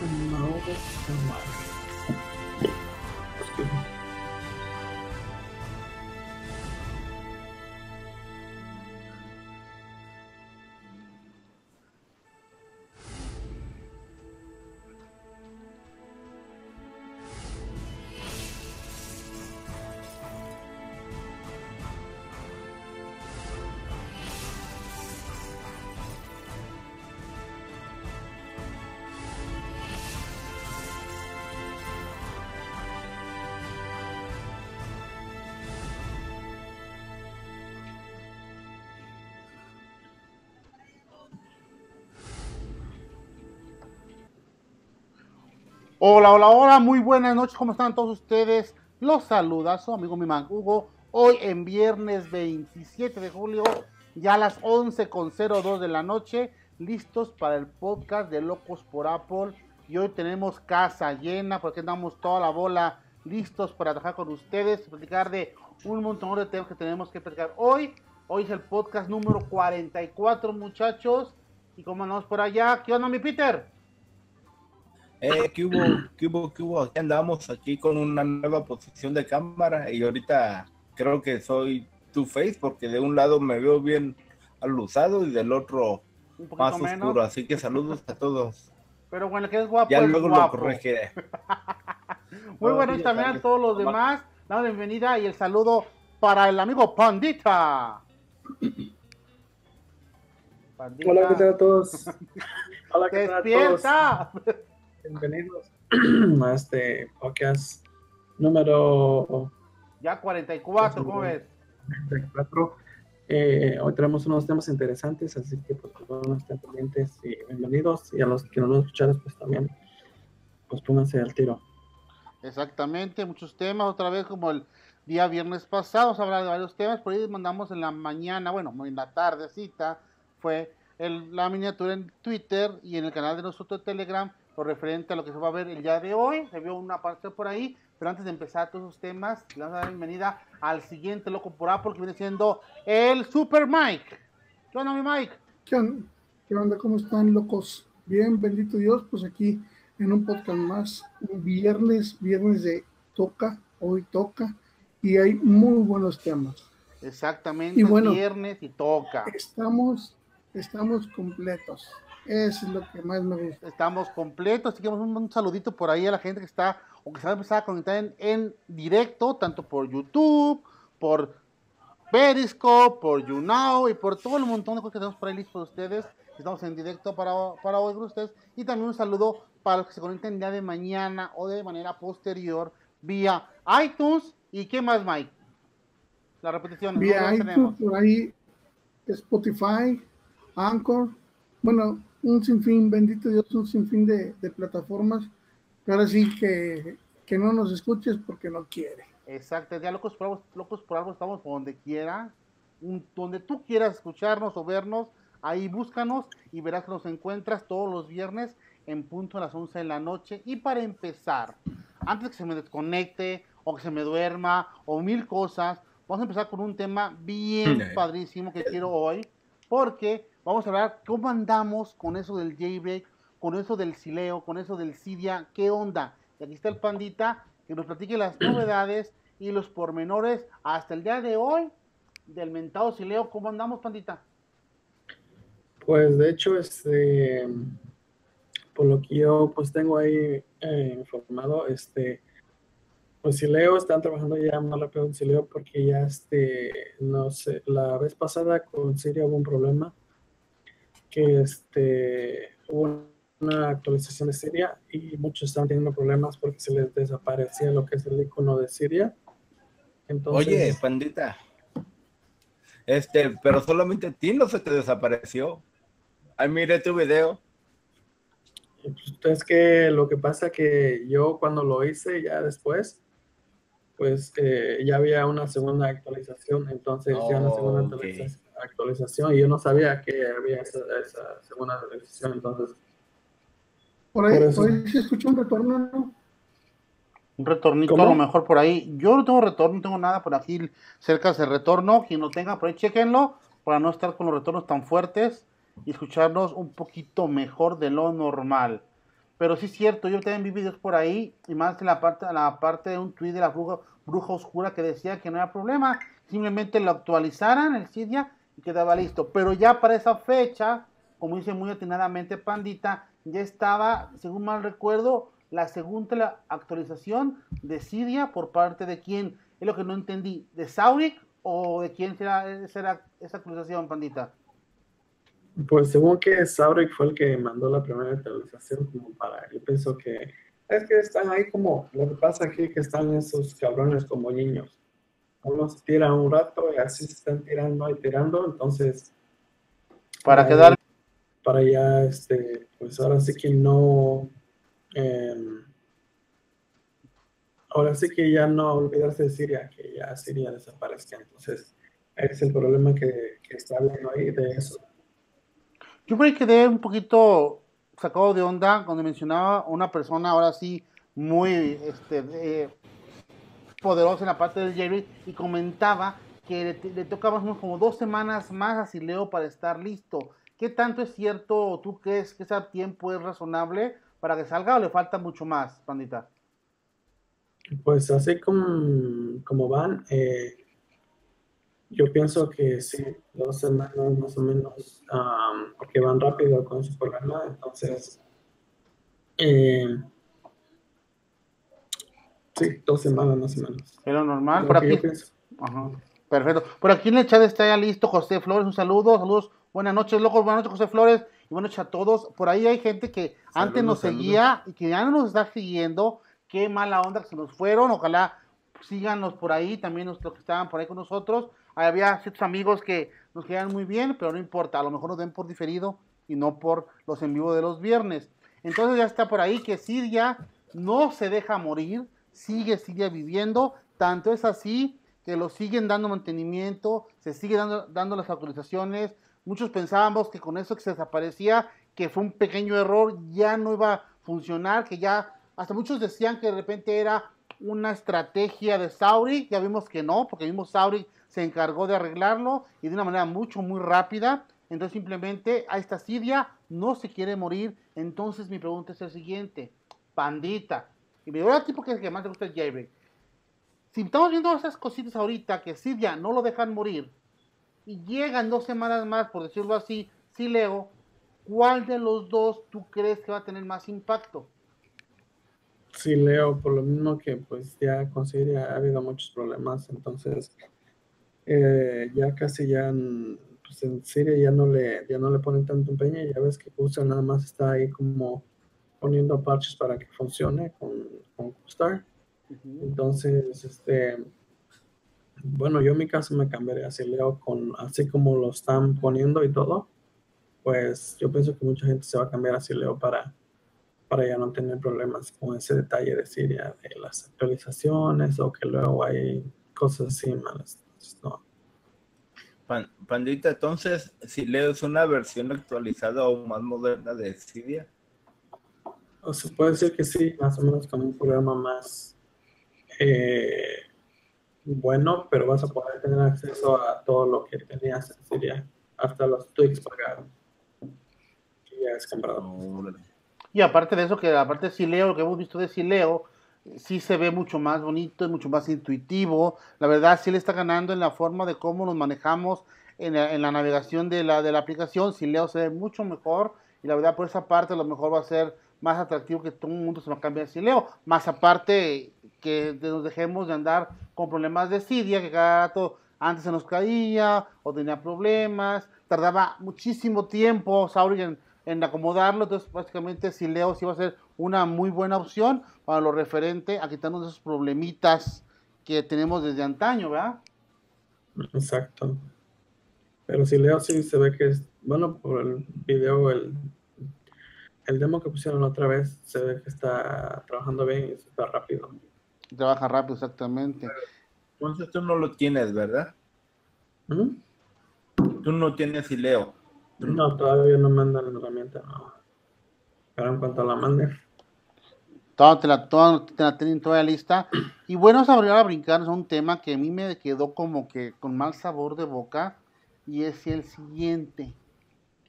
the Mobile Hola, hola, hola, muy buenas noches, ¿cómo están todos ustedes? Los saluda su amigo mi man Hugo, hoy en viernes 27 de julio, ya a las 11.02 de la noche, listos para el podcast de Locos por Apple. Y hoy tenemos casa llena, porque andamos toda la bola listos para trabajar con ustedes, platicar de un montón de temas que tenemos que platicar hoy. Hoy es el podcast número 44, muchachos. Y como andamos por allá, ¿qué onda, mi Peter? Eh, ¿qué hubo? ¿Qué hubo? ¿Qué hubo? Aquí andamos aquí con una nueva posición de cámara y ahorita creo que soy Two Face porque de un lado me veo bien alusado y del otro más oscuro. Así que saludos a todos. Pero bueno, que es guapo. Ya es luego guapo. lo corregiré. Muy bueno, y también a todos los demás. La bienvenida y el saludo para el amigo Pandita. Pandita. Hola, ¿qué tal a todos? Hola, ¿qué tal a todos? Bienvenidos a este podcast número Ya 44, ¿cómo ves? 34. Eh, hoy tenemos unos temas interesantes, así que pues bueno, estén pendientes y bienvenidos. Y a los que no nos escucharon, pues también, pues pónganse al tiro. Exactamente, muchos temas, otra vez como el día viernes pasado, vamos a hablar de varios temas, por ahí mandamos en la mañana, bueno, en la tardecita, fue el, la miniatura en Twitter y en el canal de nosotros de Telegram, referente a lo que se va a ver el día de hoy, se vio una parte por ahí, pero antes de empezar todos esos temas, le vamos a dar la bienvenida al siguiente loco por Apple, que viene siendo el Super Mike. ¿Qué onda, mi Mike? ¿Qué onda? ¿Qué onda? ¿Cómo están, locos? Bien, bendito Dios, pues aquí en un podcast más, un viernes, viernes de toca, hoy toca, y hay muy buenos temas. Exactamente, Y bueno, viernes y toca. Estamos, estamos completos. Eso es lo que más me gusta. Estamos completos, así que un, un saludito por ahí a la gente que está o que se va a empezar a conectar en, en directo, tanto por YouTube, por Periscope, por YouNow y por todo el montón de cosas que tenemos por ahí listos para ustedes. Estamos en directo para, para hoy con ustedes. Y también un saludo para los que se conecten ya de mañana o de manera posterior vía iTunes. ¿Y qué más, Mike? La repetición. Vía iTunes, por ahí Spotify, Anchor, bueno, un sinfín, bendito Dios, un sinfín de, de plataformas. Ahora sí que, que no nos escuches porque no quiere. Exacto, ya locos por algo, locos por algo estamos por donde quiera, un- donde tú quieras escucharnos o vernos, ahí búscanos y verás que nos encuentras todos los viernes en punto a las 11 de la noche. Y para empezar, antes que se me desconecte o que se me duerma o mil cosas, vamos a empezar con un tema bien padrísimo que quiero hoy, porque vamos a hablar cómo andamos con eso del jailbreak, con eso del sileo, con eso del Cydia, qué onda. Y aquí está el pandita que nos platique las novedades y los pormenores hasta el día de hoy del mentado sileo. ¿Cómo andamos, pandita? Pues de hecho, este, por lo que yo pues tengo ahí eh, informado, este, pues Sileo están trabajando ya más rápido en Sileo porque ya este, no sé, la vez pasada con Siria hubo un problema que este, hubo una actualización de Siria y muchos estaban teniendo problemas porque se les desaparecía lo que es el icono de Siria. Entonces, Oye, pandita. Este, pero solamente a ti no se te desapareció. Ay, mire tu video. Pues, es que lo que pasa que yo cuando lo hice ya después, pues eh, ya había una segunda actualización, entonces ya una segunda Ok. actualiza- actualización y yo no sabía que había esa, esa segunda actualización, entonces Por ahí, Por eso. por ahí se escucha un retorno, ¿no? Un retornito ¿Cómo? a lo mejor por ahí. Yo no tengo retorno, no tengo nada por aquí cerca de retorno. Quien lo tenga por ahí, chequenlo para no estar con los retornos tan fuertes y escucharnos un poquito mejor de lo normal. Pero sí es cierto, yo también vi videos por ahí, y más en la parte, la parte de un tweet de la bruja, bruja oscura que decía que no era problema, simplemente lo actualizaran el Cydia y quedaba listo. Pero ya para esa fecha, como dice muy atinadamente Pandita, ya estaba, según mal recuerdo, la segunda actualización de Cydia por parte de quién, es lo que no entendí, de Sauric o de quién será esa actualización, Pandita. Pues según que Sauric fue el que mandó la primera actualización como para, yo pienso que es que están ahí como, lo que pasa aquí es que están esos cabrones como niños. Unos tiran un rato y así se están tirando y tirando, entonces... Para quedar... Para ya, este, pues ahora sí que no... Em, ahora sí que ya no olvidarse de Siria, que ya Siria desaparezca. Entonces, ese es el problema que, que está hablando ahí de eso. Yo por quedé un poquito sacado de onda cuando mencionaba una persona ahora sí muy este, poderosa en la parte del Jerry y comentaba que le, tocaba como dos semanas más a Sileo para estar listo. ¿Qué tanto es cierto? ¿Tú crees que ese tiempo es razonable para que salga o le falta mucho más, Pandita? Pues así como, como van, eh, yo pienso que sí, dos semanas más o menos, porque van rápido con su programa, entonces, eh, sí, dos semanas más o menos. Pero normal, por aquí. Perfecto. Por aquí en el chat está ya listo José Flores, un saludo, saludos, buenas noches, locos, buenas noches José Flores, y buenas noches a todos. Por ahí hay gente que antes nos seguía y que ya no nos está siguiendo, qué mala onda que se nos fueron, ojalá síganos por ahí, también los que estaban por ahí con nosotros había ciertos amigos que nos quedan muy bien, pero no importa, a lo mejor nos ven por diferido y no por los en vivo de los viernes. Entonces ya está por ahí que Siria no se deja morir, sigue, sigue viviendo, tanto es así que lo siguen dando mantenimiento, se sigue dando, dando las actualizaciones. Muchos pensábamos que con eso que se desaparecía, que fue un pequeño error, ya no iba a funcionar, que ya, hasta muchos decían que de repente era una estrategia de Sauri, ya vimos que no, porque vimos Sauri se encargó de arreglarlo y de una manera mucho, muy rápida. Entonces simplemente a esta Sidia no se quiere morir. Entonces mi pregunta es el siguiente. Pandita. Y me voy a tipo que, que más te gusta el jailbreak. Si estamos viendo esas cositas ahorita que Sidia no lo dejan morir y llegan dos semanas más, por decirlo así, si leo, ¿cuál de los dos tú crees que va a tener más impacto? Sí, Leo, por lo mismo que pues ya con Siria ha habido muchos problemas, entonces eh, ya casi ya pues en Siria ya no le ya no le ponen tanto empeño, ya ves que Kustar nada más está ahí como poniendo parches para que funcione con, con Entonces, este bueno, yo en mi caso me cambiaría así Leo con así como lo están poniendo y todo, pues yo pienso que mucha gente se va a cambiar así Leo para para ya no tener problemas con ese detalle de Siria, de las actualizaciones o que luego hay cosas así malas no. Pandita, entonces, si lees una versión actualizada o más moderna de Cydia. O se puede decir que sí, más o menos con un programa más eh, bueno, pero vas a poder tener acceso a todo lo que tenías en Cydia, hasta los tweaks pagados. ya es comprado. Y aparte de eso, que aparte de Sileo, lo que hemos visto de Sileo, sí se ve mucho más bonito, es mucho más intuitivo. La verdad, sí le está ganando en la forma de cómo nos manejamos en la, navegación de la, de la aplicación. Si Leo se ve mucho mejor y la verdad por esa parte a lo mejor va a ser más atractivo que todo el mundo se va a cambiar a Leo. Más aparte que nos dejemos de andar con problemas de Cydia, que cada rato antes se nos caía o tenía problemas. Tardaba muchísimo tiempo Sauri en, en acomodarlo. Entonces básicamente Leo sí va a ser una muy buena opción para lo referente a quitarnos esos problemitas que tenemos desde antaño, ¿verdad? Exacto. Pero si leo, sí se ve que es, bueno, por el video, el, el demo que pusieron otra vez, se ve que está trabajando bien y está rápido. Trabaja rápido, exactamente. Entonces tú no lo tienes, ¿verdad? ¿Mm? Tú no tienes Ileo. No, todavía no mandan la herramienta, no. Pero en cuanto la mande, Toda, te la, toda, te la tienen toda lista. Y bueno, ahora a brincarnos a un tema que a mí me quedó como que con mal sabor de boca. Y es el siguiente.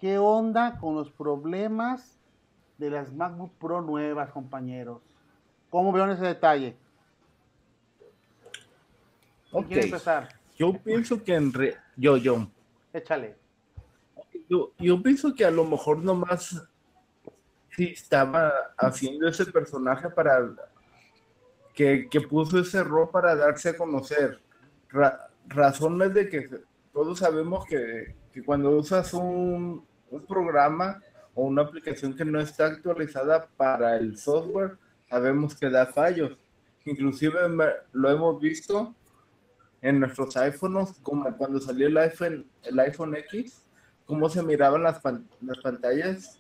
¿Qué onda con los problemas de las MacBook Pro nuevas, compañeros. ¿Cómo vieron ese detalle? Ok. quiere empezar? Yo pienso que en re- yo, yo, Échale. yo, yo pienso que a lo mejor nomás sí estaba haciendo ese personaje para que, que puso ese error para darse a conocer. Ra- razones de que todos sabemos que, que cuando usas un, un programa o una aplicación que no está actualizada para el software, sabemos que da fallos. Inclusive lo hemos visto en nuestros iPhones, como cuando salió el iPhone, el iPhone X, cómo se miraban las, las pantallas.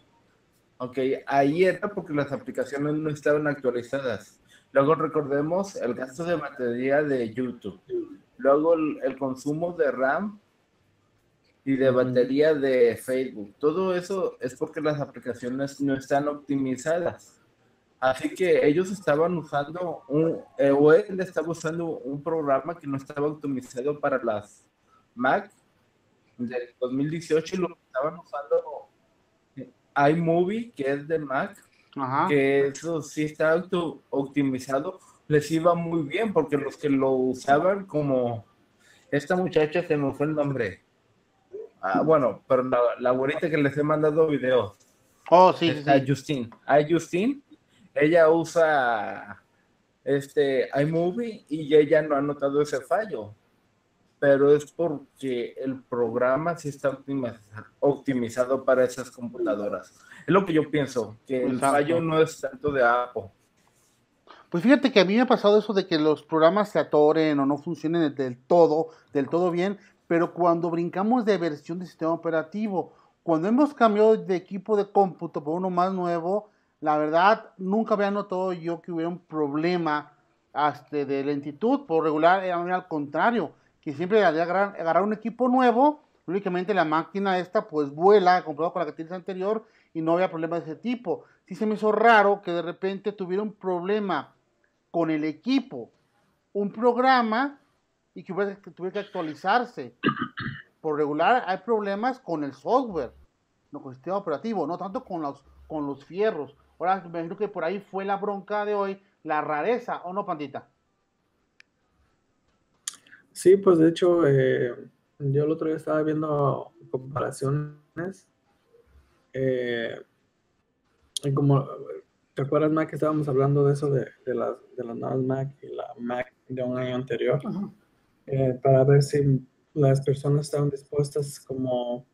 Ok, ahí era porque las aplicaciones no estaban actualizadas. Luego recordemos el gasto de batería de YouTube. Luego el, el consumo de RAM y de batería de Facebook. Todo eso es porque las aplicaciones no están optimizadas. Así que ellos estaban usando un, eh, o él estaba usando un programa que no estaba optimizado para las Mac del 2018 y lo estaban usando iMovie, que es de Mac, Ajá. que eso sí está auto optimizado, les iba muy bien porque los que lo usaban como esta muchacha se me fue el nombre. Ah, bueno, pero la, la güerita que les he mandado videos. Oh, sí, sí, sí. Justine. A Justine, ella usa este iMovie y ella no ha notado ese fallo. Pero es porque el programa sí está optimiza- optimizado para esas computadoras. Es lo que yo pienso, que el Exacto. fallo no es tanto de Apple. Pues fíjate que a mí me ha pasado eso de que los programas se atoren o no funcionen del todo, del todo bien, pero cuando brincamos de versión de sistema operativo, cuando hemos cambiado de equipo de cómputo por uno más nuevo, la verdad nunca había notado yo que hubiera un problema este, de lentitud, por regular era al contrario, que siempre al agarrar, agarrar un equipo nuevo, únicamente la máquina esta pues vuela comparado con la que tienes anterior y no había problema de ese tipo. Sí se me hizo raro que de repente tuviera un problema con el equipo, un programa y que, que tuviera que actualizarse. Por regular hay problemas con el software, no con el sistema operativo, no tanto con los, con los fierros. Ahora me imagino que por ahí fue la bronca de hoy, la rareza, ¿o no, Pandita? Sí, pues de hecho, eh, yo el otro día estaba viendo comparaciones. eh, y como, ¿te acuerdas, Mac, que estábamos hablando de eso, de, de las, de las nuevas Mac y la Mac de un año anterior? Ajá. eh, para ver si las personas estaban dispuestas como,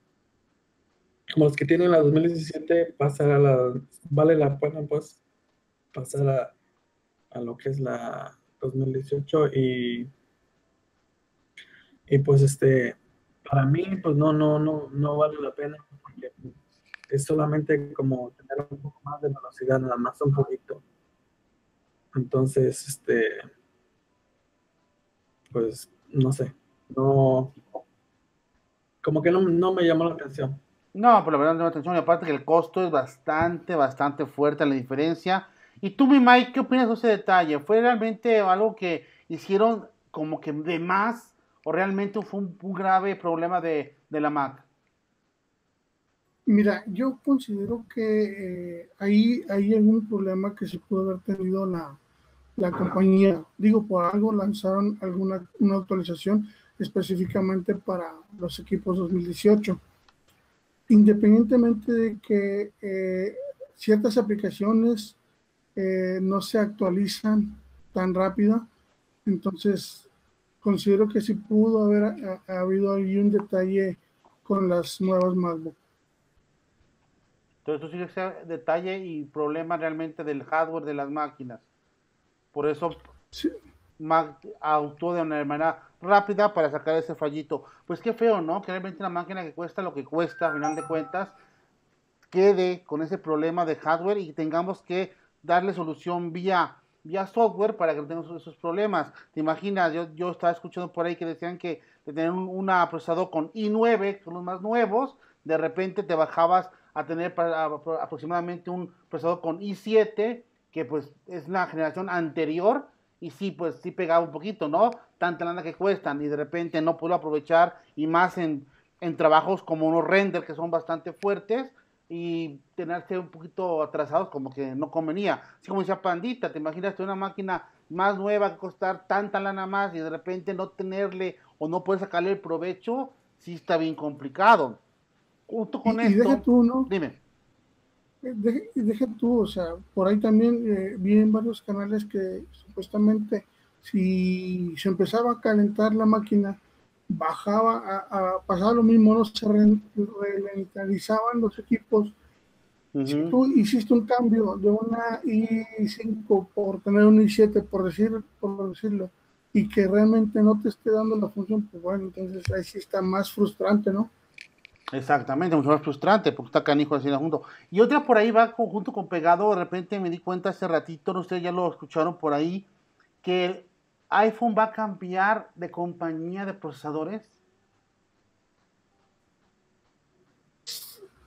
como los que tienen la 2017, pasar a la, vale la pena pues pasar a, a lo que es la 2018 y, y pues este, para mí pues no, no, no, no vale la pena porque es solamente como tener un poco más de velocidad, nada más un poquito. Entonces, este, pues no sé, no, como que no, no me llamó la atención. No, pero la verdad no me atención y aparte que el costo es bastante, bastante fuerte la diferencia. Y tú, mi Mike, ¿qué opinas de ese detalle? ¿Fue realmente algo que hicieron como que de más o realmente fue un, grave problema de, la Mac? Mira, yo considero que eh, ahí hay algún problema que se pudo haber tenido la, la compañía. Digo, por algo lanzaron alguna una actualización específicamente para los equipos 2018. Independientemente de que eh, ciertas aplicaciones eh, no se actualizan tan rápido, entonces considero que sí pudo haber ha- ha habido un detalle con las nuevas MacBook. Entonces tú sigues ese detalle y problema realmente del hardware de las máquinas. Por eso Sí, Mac actuó de una manera rápida para sacar ese fallito. Pues qué feo, ¿no? Que realmente una máquina que cuesta lo que cuesta, a final de cuentas, quede con ese problema de hardware y tengamos que darle solución vía, vía software para que no tengamos esos problemas. ¿Te imaginas? Yo, yo estaba escuchando por ahí que decían que de tener un una procesador con i9, que son los más nuevos, de repente te bajabas a tener para- apro- aproximadamente un procesador con i7, que pues es una generación anterior, y sí, pues sí pegaba un poquito, ¿no? Tanta lana que cuestan, y de repente no puedo aprovechar, y más en, en trabajos como unos render que son bastante fuertes, y tenerse un poquito atrasados como que no convenía. Así como decía Pandita, te imaginas una máquina más nueva que costar tanta lana más y de repente no tenerle o no poder sacarle el provecho, sí está bien complicado. Junto con y, esto, tú, ¿no? dime. Eh, y deja tú, o sea, por ahí también eh, vi en varios canales que supuestamente si se empezaba a calentar la máquina, bajaba, a, pasaba lo mismo, no se ralentizaban los equipos. Si tú hiciste un cambio de una i5 por tener un i7, por, decir, por decirlo, y que realmente no te esté dando la función, pues bueno, entonces ahí sí está más frustrante, ¿no? Exactamente, mucho más frustrante, porque está canijo así junto. Y otra por ahí va junto con pegado, de repente me di cuenta hace ratito, no ustedes ya lo escucharon por ahí, que iPhone va a cambiar de compañía de procesadores.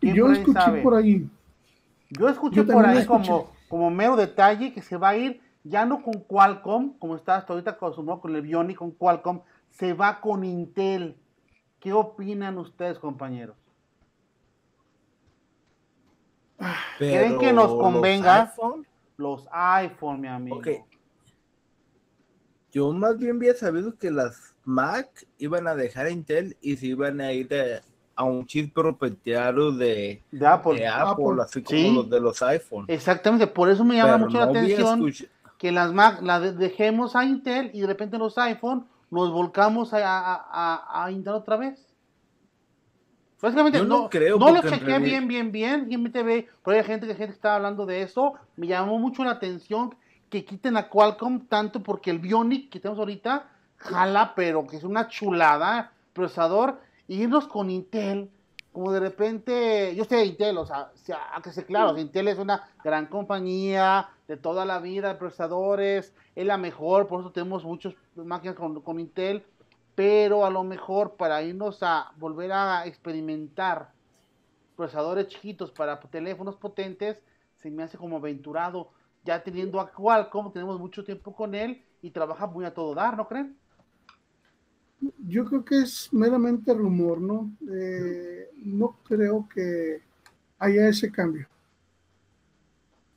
Yo escuché por ahí. Yo escuché por ahí como, como mero detalle que se va a ir ya no con Qualcomm, como está hasta ahorita acostumbrado con el Bionic, con Qualcomm, se va con Intel. ¿Qué opinan ustedes, compañeros? ¿Creen que nos convenga? Los iPhone, mi amigo. Yo más bien había sabido que las Mac iban a dejar Intel y se iban a ir a un chip propietario de, Apple, así como los de los iPhone. Exactamente, por eso me llama mucho la atención que las Mac las dejemos a Intel y de repente los iPhone nos volcamos a, a, Intel otra vez. Básicamente, no, no, creo no lo chequeé bien, bien, bien. bien te ve, pero hay gente que gente está hablando de eso. Me llamó mucho la atención que quiten a Qualcomm tanto porque el Bionic que tenemos ahorita jala, pero que es una chulada procesador, y irnos con Intel, como de repente, yo sé de Intel, o sea, que se claro, Intel es una gran compañía de toda la vida de procesadores, es la mejor, por eso tenemos muchas máquinas con, con Intel, pero a lo mejor para irnos a volver a experimentar procesadores chiquitos para teléfonos potentes, se me hace como aventurado ya teniendo a Qualcomm, tenemos mucho tiempo con él y trabaja muy a todo dar, ¿no creen? Yo creo que es meramente rumor, ¿no? Eh, no creo que haya ese cambio.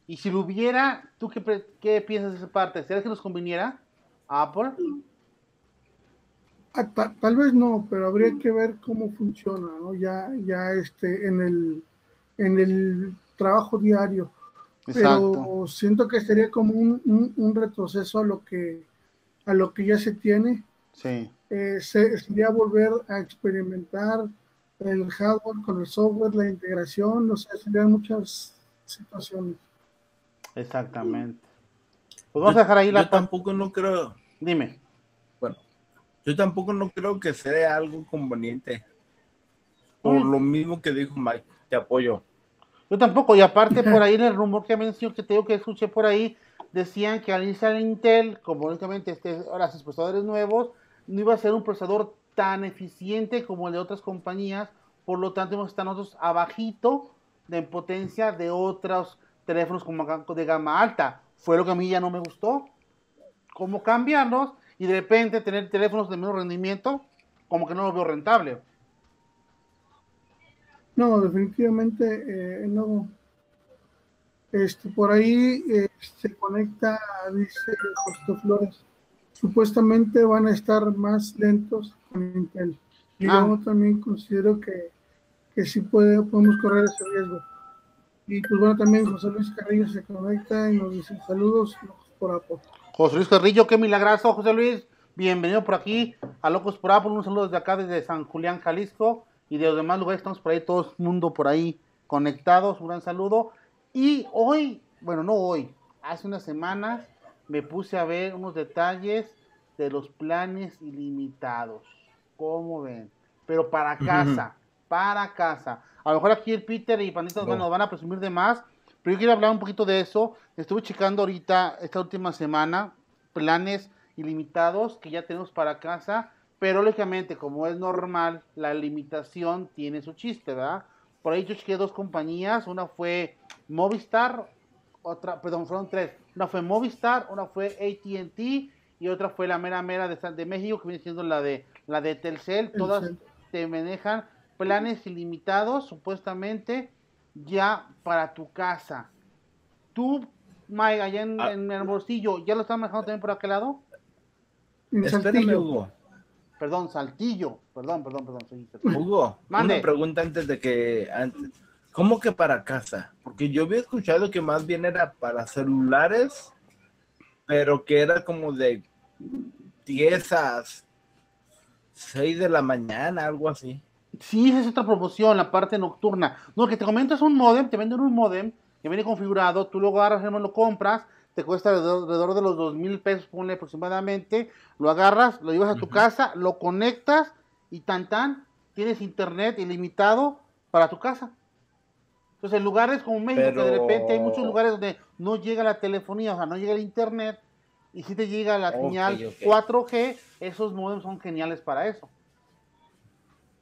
Y si lo hubiera, ¿tú qué, qué piensas de esa parte? ¿Será que nos conviniera a Apple? Ah, tal vez no, pero habría que ver cómo funciona, ¿no? Ya, ya este, en el, en el trabajo diario pero siento que sería como un, retroceso a lo que a lo que ya se tiene. Sí. Eh, sería volver a experimentar el hardware con el software, la integración, o sea, serían muchas situaciones. Exactamente. Pues vamos a dejar ahí la. Yo tampoco no creo. Dime. Bueno, yo tampoco no creo que sea algo conveniente. Por lo mismo que dijo Mike, te apoyo. Yo tampoco, y aparte por ahí en el rumor que mencioné, que tengo que escuché por ahí, decían que al iniciar Intel, como únicamente este, ahora sus procesadores nuevos, no iba a ser un procesador tan eficiente como el de otras compañías, por lo tanto estar nosotros abajito de potencia de otros teléfonos como de gama alta. Fue lo que a mí ya no me gustó. ¿Cómo cambiarlos? Y de repente tener teléfonos de menor rendimiento, como que no lo veo rentable. No, definitivamente eh, no. Este, por ahí eh, se conecta, dice José Flores, supuestamente van a estar más lentos con Intel. Y ah. yo también considero que, que sí puede, podemos correr ese riesgo. Y pues bueno, también José Luis Carrillo se conecta y nos dice saludos por Apple. José Luis Carrillo, qué milagroso, José Luis. Bienvenido por aquí a Locos por Apple. Un saludo desde acá, desde San Julián, Jalisco y de los demás lugares estamos por ahí, todo el mundo por ahí conectados, un gran saludo. Y hoy, bueno, no hoy, hace unas semanas me puse a ver unos detalles de los planes ilimitados. ¿Cómo ven? Pero para casa, para casa. A lo mejor aquí el Peter y Panditas nos van a presumir de más, pero yo quiero hablar un poquito de eso. Estuve checando ahorita, esta última semana, planes ilimitados que ya tenemos para casa pero lógicamente, como es normal, la limitación tiene su chiste, ¿verdad? Por ahí yo chequé dos compañías, una fue Movistar, otra, perdón, fueron tres. Una fue Movistar, una fue ATT y otra fue la mera mera de, de México, que viene siendo la de, la de Telcel. Todas te manejan planes ilimitados, supuestamente, ya para tu casa. Tú, Mike, allá en, Ah. en Hermosillo, ¿ya lo están manejando también por aquel lado? En Espérame. Hugo. Perdón, Saltillo. Perdón, perdón, perdón. sí. Hugo, Mande. una pregunta antes de que antes. ¿Cómo que para casa? Porque yo había escuchado que más bien era para celulares, pero que era como de 10 a 6 de la mañana, algo así. Sí, esa es otra promoción, la parte nocturna. No, que te comento es un modem, te venden un modem que viene configurado, tú lo agarras, lo compras, te cuesta alrededor, alrededor de los dos mil pesos, ponle aproximadamente, lo agarras, lo llevas a tu casa, lo conectas y tan tan, tienes internet ilimitado para tu casa. Entonces, en lugares como México, que de repente hay muchos lugares donde no llega la telefonía, o sea, no llega el internet, y si te llega la señal ok. 4G, esos modems son geniales para eso.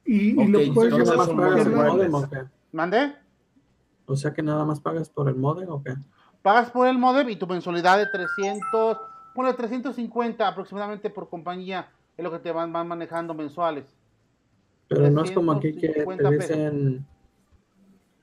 Y, y Ok, lo puedes ¿Nada más llevar pagas el modem o qué? ¿Mandé? O sea que nada más pagas por el modem o qué? Pagas por el modem y tu mensualidad de 300, ponle 350 aproximadamente por compañía, es lo que te van, van manejando mensuales. Pero no es como aquí que 350 te dicen,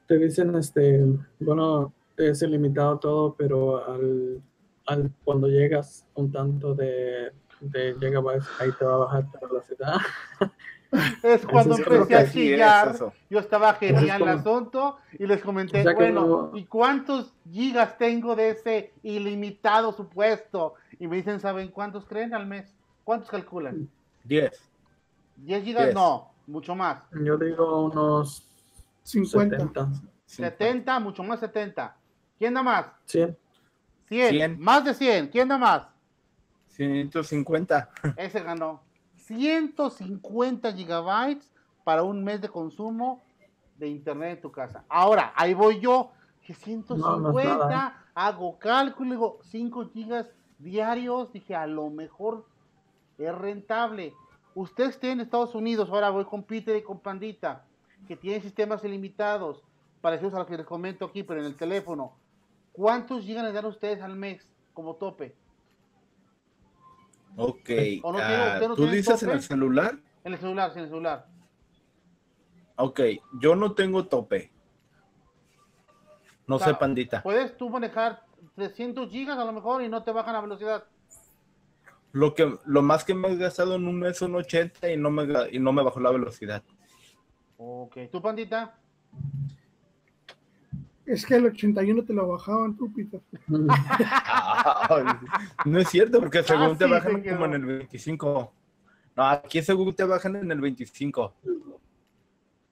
te dicen, este, bueno, es ilimitado todo, pero al, al cuando llegas un tanto de, de gigabytes, ahí te va a bajar la velocidad. Es cuando creo empecé a así es chillar, eso. yo estaba genial el como- asunto y les comenté, O sea bueno, no- ¿y cuántos gigas tengo de ese ilimitado supuesto? Y me dicen, ¿saben cuántos creen al mes? ¿Cuántos calculan? 10. ¿10 gigas? Diez. No, mucho más. Yo digo unos 50. 70, 70, mucho más 70. ¿Quién da más? 100. 100. 100. Más de 100. ¿Quién da más? 150. Ese ganó 150 gigabytes para un mes de consumo de internet en tu casa. Ahora, ahí voy yo, que 150, No, nada, hago cálculo, digo 5 gigas diarios, dije, a lo mejor es rentable. Usted esté en Estados Unidos, ahora voy con Peter y con Pandita, que tienen sistemas ilimitados, parecidos a los que les comento aquí, pero en el teléfono. ¿Cuántos gigas les dan ustedes al mes como tope? Ok. ¿O no ah, tiene- usted no ¿Tú dices en el celular? En el celular, sí, en el celular. Ok, yo no tengo tope. No O sea, sé, pandita. Puedes tú manejar 300 gigas a lo mejor y no te bajan la velocidad. Lo que lo más que me he gastado en un mes son 80 y no me y no me bajó la velocidad. Ok, ¿tú, pandita? Es que el 81 te lo bajaban tú, Peter. Ay, no es cierto, porque según te sí, bajan como en el 25. No, aquí según te bajan en el 25.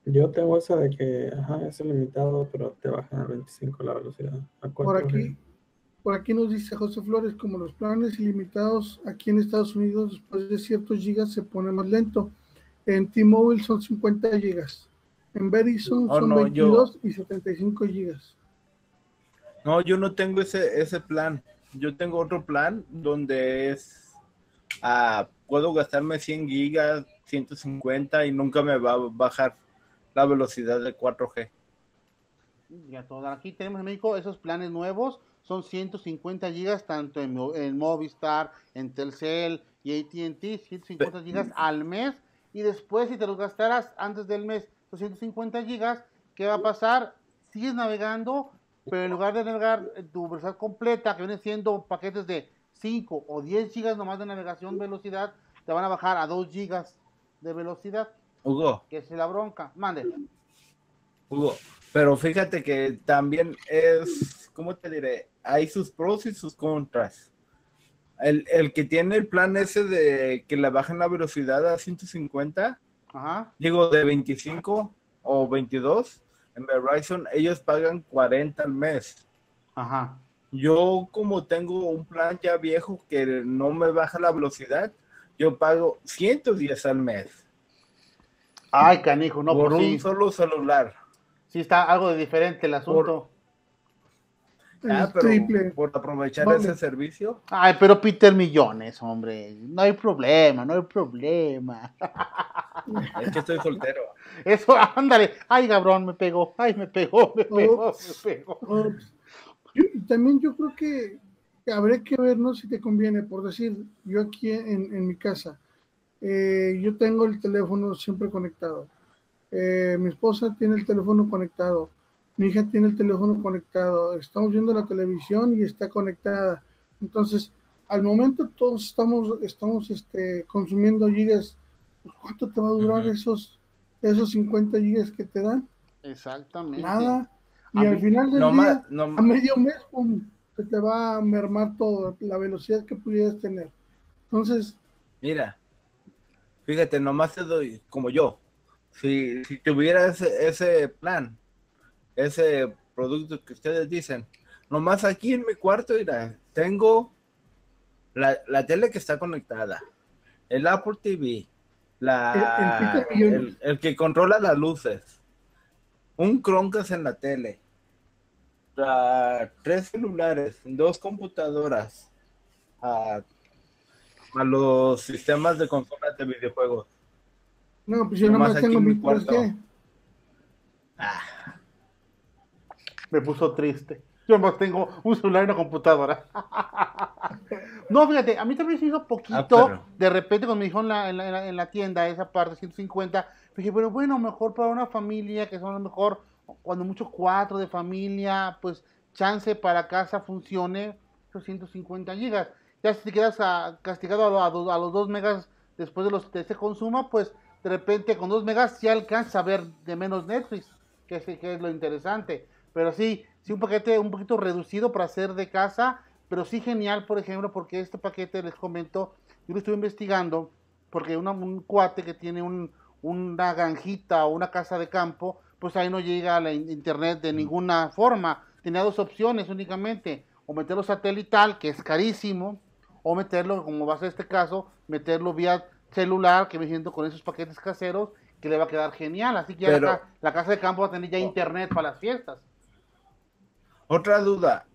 Yo tengo esa de que, ajá, es ilimitado, pero te bajan a 25 la velocidad. ¿A Por aquí, por aquí nos dice José Flores, como los planes ilimitados aquí en Estados Unidos, después de ciertos gigas se pone más lento. En T-Mobile son 50 gigas. En Verizon Oh, son no, yo- 22 y 75 gigas. No, yo no tengo ese, ese plan. Yo tengo otro plan donde es, ah, puedo gastarme 100 gigas, 150 y nunca me va a bajar la velocidad de 4G. Ya todo. Aquí tenemos en México esos planes nuevos. Son 150 gigas tanto en, en Movistar, en Telcel y AT&T. 150 gigas al mes. Y después, si te los gastaras antes del mes, los 150 gigas, ¿qué va a pasar? Sigues navegando, pero en lugar de navegar en tu velocidad completa, que viene siendo paquetes de 5 o 10 gigas nomás de navegación velocidad, te van a bajar a 2 gigas de velocidad, Hugo, que es la bronca. Mande. Hugo, pero fíjate que también es, ¿cómo te diré? Hay sus pros y sus contras. El, el que tiene el plan ese de que le bajen la velocidad a 150, Ajá. digo de 25 o 22, en Verizon ellos pagan 40 al mes. Ajá. Yo como tengo un plan ya viejo que no me baja la velocidad, yo pago 110 al mes Ay, canijo, no, por pues un sí. solo celular. Sí está algo de diferente el asunto. Ah, Es pero triple. por aprovechar Vale. ese servicio. Ay, pero Peter Millones, hombre. No hay problema, no hay problema. Es que estoy soltero. Eso, ándale. Ay, cabrón, me pegó. Ay, me pegó, me pegó, Ups. me pegó. Yo- y también yo creo que habría que ver, ¿no? Si te conviene, por decir, yo aquí en, en mi casa, eh, yo tengo el teléfono siempre conectado. Eh, mi esposa tiene el teléfono conectado. Mi hija tiene el teléfono conectado, estamos viendo la televisión y está conectada. Entonces, al momento todos estamos, estamos este, consumiendo gigas. Pues, ¿Cuánto te va a durar esos, esos 50 gigas que te dan? Exactamente. Nada. Y al final del día, a medio mes, pum, se te va a mermar todo, la velocidad que pudieras tener. Entonces. Mira, fíjate, nomás te doy, como yo, si, si tuviera ese, ese plan, ese producto que ustedes dicen, nomás aquí en mi cuarto, mira, tengo la, la tele que está conectada, el Apple TV, la, el, el, que controla las luces, un Chromecast en la tele, tres celulares, dos computadoras, a, a los sistemas de consolas de videojuegos. No, pues yo nomás tengo mi cuarto. Ah. Me puso triste. Yo más tengo un celular y una computadora. no, fíjate, a mí también se hizo poquito. Ah, de repente, cuando me dijo en la, en, la, en la, tienda esa parte, 150, dije, pero bueno, mejor para una familia, que son a lo mejor, cuando mucho cuatro de familia, pues chance para casa funcione, esos 150 gigas. Ya si te quedas castigado a, a, los 2 megas después de, los, de ese consumo, pues de repente con 2 megas ya alcanza a ver de menos Netflix, que que es lo interesante. Pero sí, sí un paquete un poquito reducido para hacer de casa, pero sí genial, por ejemplo, porque este paquete, les comento, yo lo estuve investigando, porque un cuate que tiene un, una granjita o una casa de campo, pues ahí no llega a la internet de ninguna forma. Tenía dos opciones únicamente, o meterlo satelital, que es carísimo, o meterlo, como va a ser este caso, meterlo vía celular, que me siento con esos paquetes caseros, que le va a quedar genial. Así que la, la, casa de campo va a tener ya internet para las fiestas. Otra duda,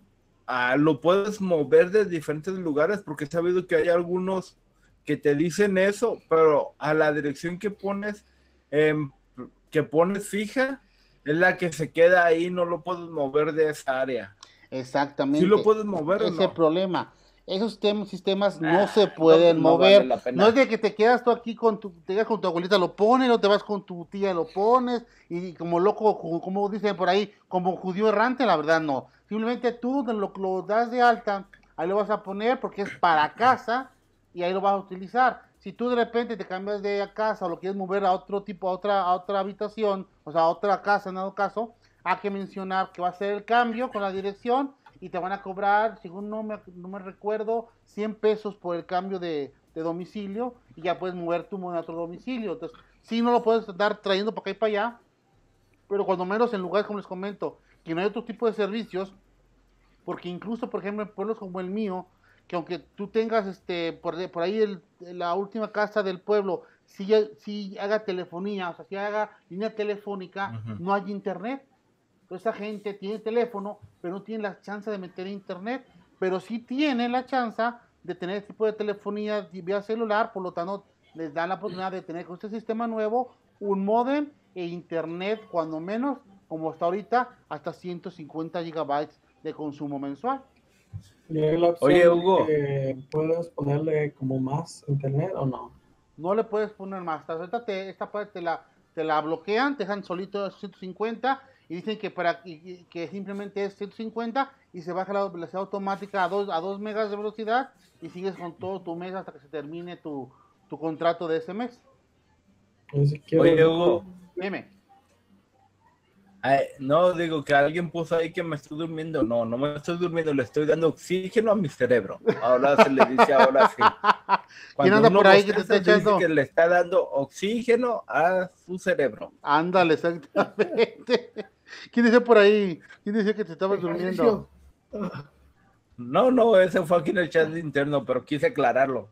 ah, ¿lo puedes mover de diferentes lugares? Porque he sabido que hay algunos que te dicen eso, pero a la dirección que pones, em, que pones fija, es la que se queda ahí, no lo puedes mover de esa área. Exactamente. Sí lo puedes mover. Ese problema. Esos sistemas no ah, se pueden mover. No, es de que te quedas tú aquí con tu, te quedas con tu abuelita, lo pones, o te vas con tu tía, lo pones, y como loco, como dicen por ahí, como judío errante, la verdad no. Simplemente tú lo, lo das de alta, ahí lo vas a poner porque es para casa y ahí lo vas a utilizar. Si tú de repente te cambias de casa o lo quieres mover a otro tipo, a otra, a otra habitación, o sea, a otra casa en dado caso, hay que mencionar que va a ser el cambio con la dirección y te van a cobrar, según no me, no me recuerdo, 100 pesos por el cambio de, domicilio y ya puedes mover tu a otro domicilio. Entonces, sí, no lo puedes estar trayendo para acá y para allá, pero cuando menos en lugares, como les comento, que no hay otro tipo de servicios, porque incluso, por ejemplo, en pueblos como el mío, que aunque tú tengas este por, por ahí el, la última casa del pueblo, si, si haga telefonía, o sea, si haga línea telefónica, no hay internet esa gente tiene teléfono, pero no tiene la chance de meter internet, pero sí tiene la chance de tener este tipo de telefonía vía celular, por lo tanto les dan la oportunidad de tener con este sistema nuevo un modem e internet, cuando menos, como hasta ahorita, hasta 150 gigabytes de consumo mensual. Oye, Hugo, ¿puedes ponerle como más internet o no? No le puedes poner más. Hasta ahorita te, esta parte te la, te la bloquean, te dejan solito 150 y dicen que para que simplemente es 150 y se baja la velocidad automática a 2 a 2 megas de velocidad y sigues con todo tu mes hasta que se termine tu, tu contrato de ese mes. Oye, Hugo. Dime. no, digo que alguien puso ahí que me estoy durmiendo. No, no me estoy durmiendo, le estoy dando oxígeno a mi cerebro. Ahora se le dice ahora sí. Cuando anda por ahí que te está echando? que le está dando oxígeno a su cerebro. Ándale, exactamente. ¿Quién dice por ahí? ¿Quién dice que te estabas durmiendo? No, no, ese fue aquí en el chat interno, pero quise aclararlo.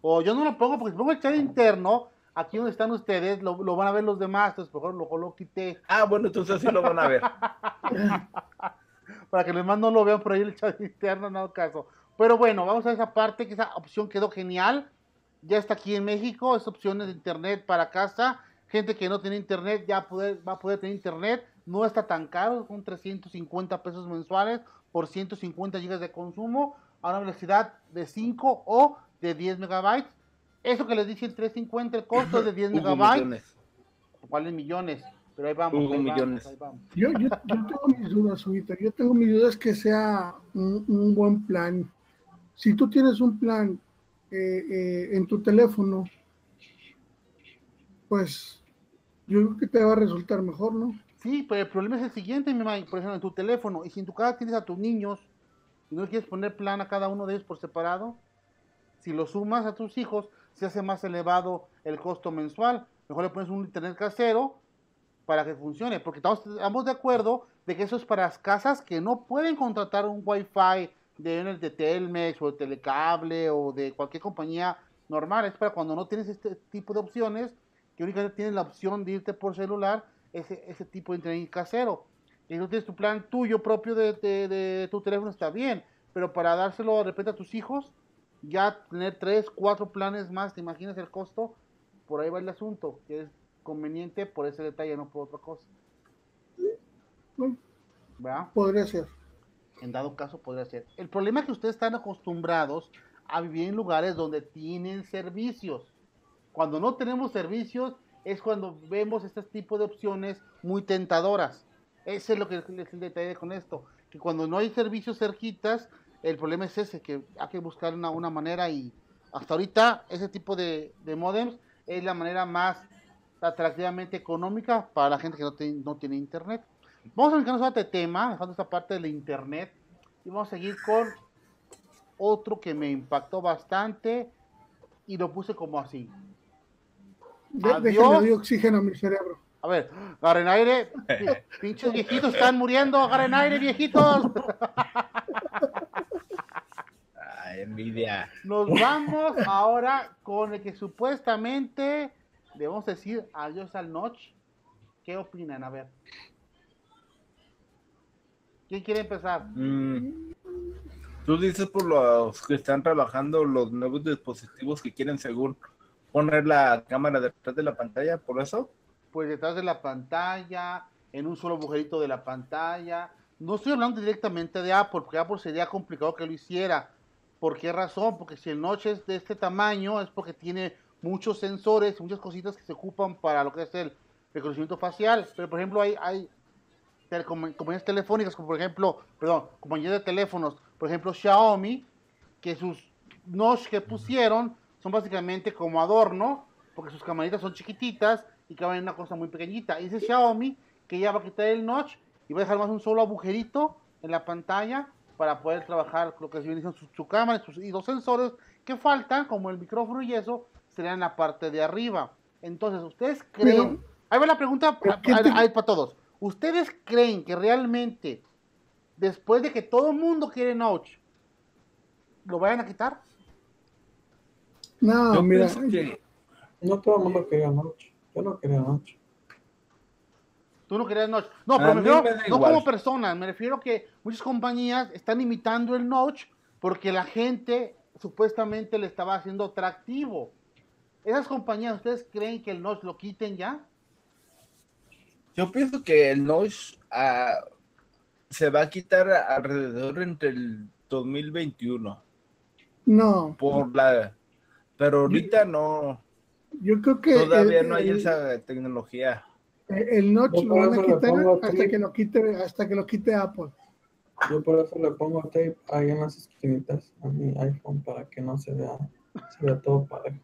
O yo no lo pongo porque si pongo el chat interno, aquí donde están ustedes, lo, van a ver los demás, entonces mejor lo, lo quité. Ah, bueno, entonces sí lo van a ver. Para que los demás no lo vean por ahí el chat interno, no caso. Pero bueno, vamos a esa parte, que esa opción quedó genial. Ya está aquí en México, es opciones de internet para casa. Gente que no tiene internet ya va a poder tener internet no está tan caro, son 350 pesos mensuales por 150 gigas de consumo a una velocidad de 5 o de 10 megabytes. Eso que les dije, 350 el costo de 10 megabytes. ¿Cuáles millones? Pero ahí vamos, ahí millones. vamos, ahí vamos. Yo, yo, yo tengo mis dudas, ahorita. Yo tengo mis dudas que sea un, un buen plan. Si tú tienes un plan eh, eh, en tu teléfono, pues yo creo que te va a resultar mejor, ¿no? Sí, pero el problema es el siguiente, mi Mike, por ejemplo, en tu teléfono, y si en tu casa tienes a tus niños, y no quieres poner plan a cada uno de ellos por separado, si lo sumas a tus hijos, se hace más elevado el costo mensual. Mejor le pones un internet casero para que funcione, porque estamos, estamos de acuerdo de que eso es para las casas que no pueden contratar un Wi-Fi de, de Telmex o de Telecable o de cualquier compañía normal, es para cuando no tienes este tipo de opciones, que únicamente tienes la opción de irte por celular, ese, ese tipo de internet casero. Tienes tu plan tuyo propio de, de- de tu teléfono, está bien, pero para dárselo de repente a tus hijos, ya tener tres, cuatro planes más, ¿te imaginas el costo? Por ahí va el asunto, que es conveniente por ese detalle, no por otra cosa. Bueno, ¿Verdad? podría ser. En dado caso podría ser. El problema es que ustedes están acostumbrados a vivir en lugares donde tienen servicios. Cuando no tenemos servicios es cuando vemos este tipo de opciones muy tentadoras. Ese es lo que es el detalle con esto. Que cuando no hay servicios cerquitas, el problema es ese, que hay que buscar una, una manera y hasta ahorita ese tipo de, de modems es la manera más atractivamente económica para la gente que no, tiene- no tiene internet. Vamos a brincarnos a otro tema, dejando esta parte del internet, y vamos a seguir con otro que me impactó bastante y lo puse como así. Déjenle doy oxígeno a mi cerebro. A ver, agarren aire, pi- pinches viejitos están muriendo, agarren aire, viejitos. Ay, envidia. Nos vamos ahora con el que supuestamente debemos decir adiós al Notch. ¿Qué opinan? A ver. ¿Quién quiere empezar? Mm. Tú dices por los que están trabajando los nuevos dispositivos que quieren según poner la cámara detrás de la pantalla, por eso. Pues detrás de la pantalla, en un solo agujerito de la pantalla. No estoy hablando directamente de Apple, porque Apple sería complicado que lo hiciera. ¿Por qué razón? Porque si el Notch es de este tamaño, es porque tiene muchos sensores, muchas cositas que se ocupan para lo que es el reconocimiento facial. Pero, por ejemplo, hay, hay compañías telefónicas, como por ejemplo, perdón, compañías de teléfonos, por ejemplo, Xiaomi, que sus notch que pusieron son básicamente como adorno, porque sus camaritas son chiquititas y caben en una cosa muy pequeñita. Y dice Xiaomi que ya va a quitar el notch y va a dejar más un solo agujerito en la pantalla para poder trabajar lo que viene siendo su, su cámara y, sus- y los sensores que faltan, como el micrófono y eso, serían en la parte de arriba. Entonces, ¿ustedes creen? Pero- ahí va la pregunta para, ¿qué te- para todos. ¿Ustedes creen que realmente, después de que todo el mundo quiere Notch, lo vayan a quitar? No, Yo mira, pienso que No todo el mundo quería noche. Yo no quería noche. Tú no querías Notch. No, pero me refiero, me no igual. como persona, me refiero que muchas compañías están imitando el Notch porque la gente supuestamente le estaba haciendo atractivo. ¿Esas compañías, ustedes creen que el Notch lo quiten ya? yo pienso que el notch ah, se va a quitar alrededor entre el 2021 no. por la pero ahorita no Yo creo que todavía el, no hay el- esa tecnología. el notch lo van a quitar hasta que lo quite, hasta que lo quite Apple. Yo por eso le pongo tape ahí en las esquinitas a mi iPhone para que no se vea, se vea todo parejo.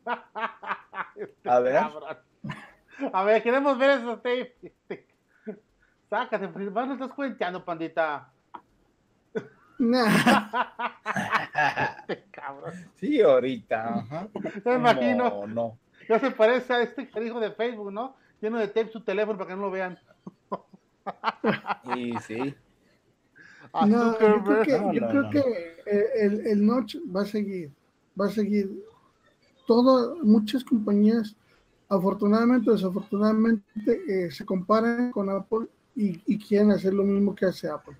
Este A ver. cabrón. A ver, queremos ver esos tapes. Sácate, pues, más lo estás cuenteando, pandita. Nah, Este cabrón. Sí, ahorita. Ajá. Me imagino. No, no. Ya se parece a este hijo de Facebook, ¿no? Lleno de tape su teléfono para que no lo vean. Y sí. A no, yo creo que, No, yo no, creo no. que eh, el, el notch va a seguir, va a seguir. Todo, muchas compañías, afortunadamente o desafortunadamente, eh, se comparan con Apple y, y quieren hacer lo mismo que hace Apple.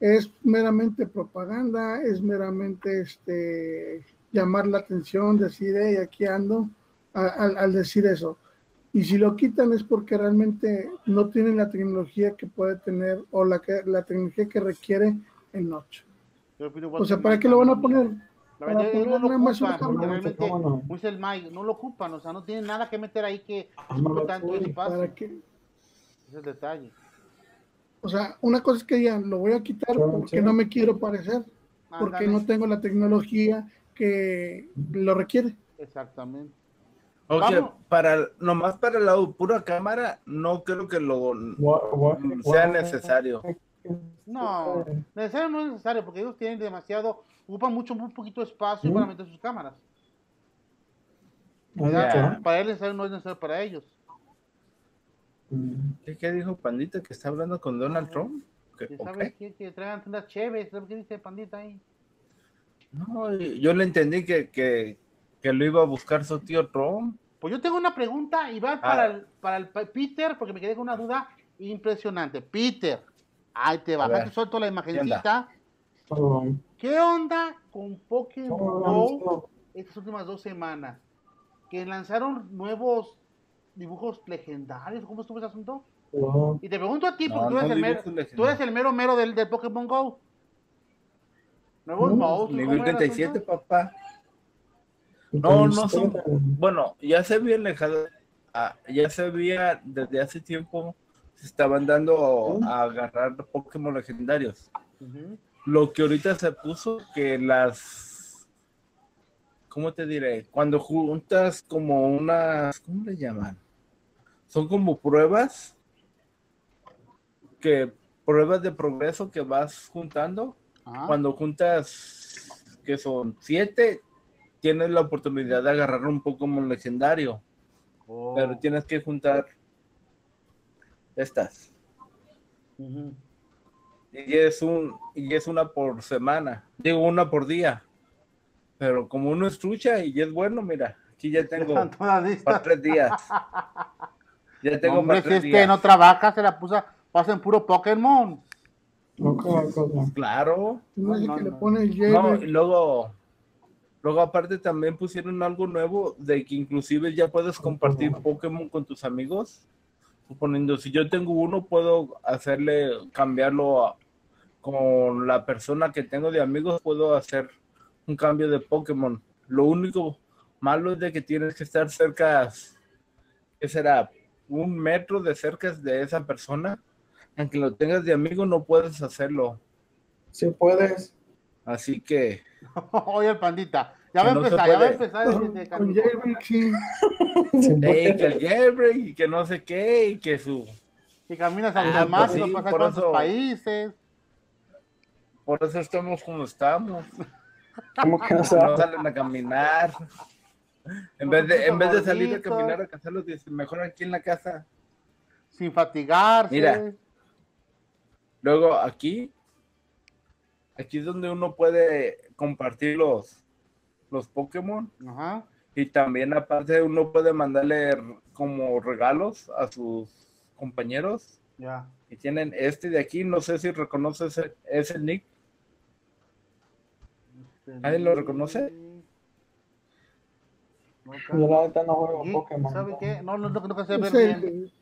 Es meramente propaganda, es meramente este, llamar la atención, decir, hey, aquí ando, al, al decir eso. Y si lo quitan es porque realmente no tienen la tecnología que puede tener o la, que, la tecnología que requiere el igual O sea, ¿para qué lo van a poner? La verdad, ellos no lo ocupan, realmente, ¿Cómo no? dice el Mike, no lo ocupan, o sea, no tienen nada que meter ahí que Ah, no tanto ocupan. espacio. ¿Para qué? Ese es el detalle. O sea, una cosa es que ya lo voy a quitar porque sí. no me quiero parecer, porque no tengo la tecnología que lo requiere. Exactamente. Ok, Vamos. para, nomás para la pura cámara, no creo que lo sea necesario. No, necesario no es necesario porque ellos tienen demasiado, ocupan mucho, muy poquito espacio Mm. para meter sus cámaras. Para él necesario no es necesario para ellos. Mm. ¿Qué, qué dijo Pandita? ¿Que está hablando con Donald Trump? ¿Qué- ¿Quién ok. sabe qué? Que traigan unas chéves, ¿sabes qué dice Pandita ahí? No, yo le entendí que, que, que lo iba a buscar su tío Trump. Pues yo tengo una pregunta y va Ah. para, el, para el Peter, porque me quedé con una duda impresionante. Peter, ahí te va, te suelto la imagencita. ¿Qué onda con Pokémon ¿cómo Go estas últimas dos semanas? Que lanzaron nuevos dibujos legendarios, ¿cómo estuvo ese asunto? Y te pregunto a ti, No, porque tú, eres no el mero, dibujos legendarios. tú eres el mero mero del, del Pokémon Go. Nuevos monstruos, Nivel ¿cómo era el 37, asunto? papá. No, no son. Bueno, ya se había alejado. ah, ya se había desde hace tiempo. Se estaban dando a agarrar Pokémon legendarios. Lo que ahorita se puso que las. ¿Cómo te diré? Cuando juntas como unas. ¿Cómo le llaman? Son como pruebas. Que. Pruebas de progreso que vas juntando. Ajá. Cuando juntas. Que son siete. Tienes la oportunidad de agarrar un Pokémon legendario. Oh. Pero tienes que juntar. Estas. Y es un y es una por semana, digo una por día. Pero como uno es trucha y es bueno, mira, aquí ya tengo para tres días. Ya tengo Hombre, para si este no trabaja, se la puso, pasa en puro Pokémon. Cosa. Claro. No que le pone y luego luego aparte también pusieron algo nuevo de que inclusive ya puedes compartir Pokémon con tus amigos. Suponiendo si yo tengo uno puedo hacerle cambiarlo a- con la persona que tengo de amigos puedo hacer un cambio de Pokémon. Lo único malo es de que tienes que estar cerca, ¿qué será? Un metro de cerca de esa persona. Aunque lo tengas de amigo, no puedes hacerlo. Si puedes. Así que, Oye, el pandita. Ya va a no empezar, ya va a empezar. Con, con jailbreak, sí. Ey, que el jailbreak y que no sé qué, y que su. Y caminas Ah, automático, pues sí, pasas por eso. países. Por eso estamos como estamos. ¿Cómo que no No salen a caminar. En vez de, en vez de salir a caminar a cazarlos, dicen, mejor aquí en la casa. Sin fatigarse. Mira. Luego aquí, aquí es donde uno puede compartir los, los Pokémon. Ajá. Y también aparte uno puede mandarle como regalos a sus compañeros. Ya. Y tienen este de aquí, no sé si reconoces ese, ese nick. ¿Alguien lo reconoce? No, Yo la neta no juego Geek, Pokémon. ¿Sabe qué? No, no, no, no sé ver bien. el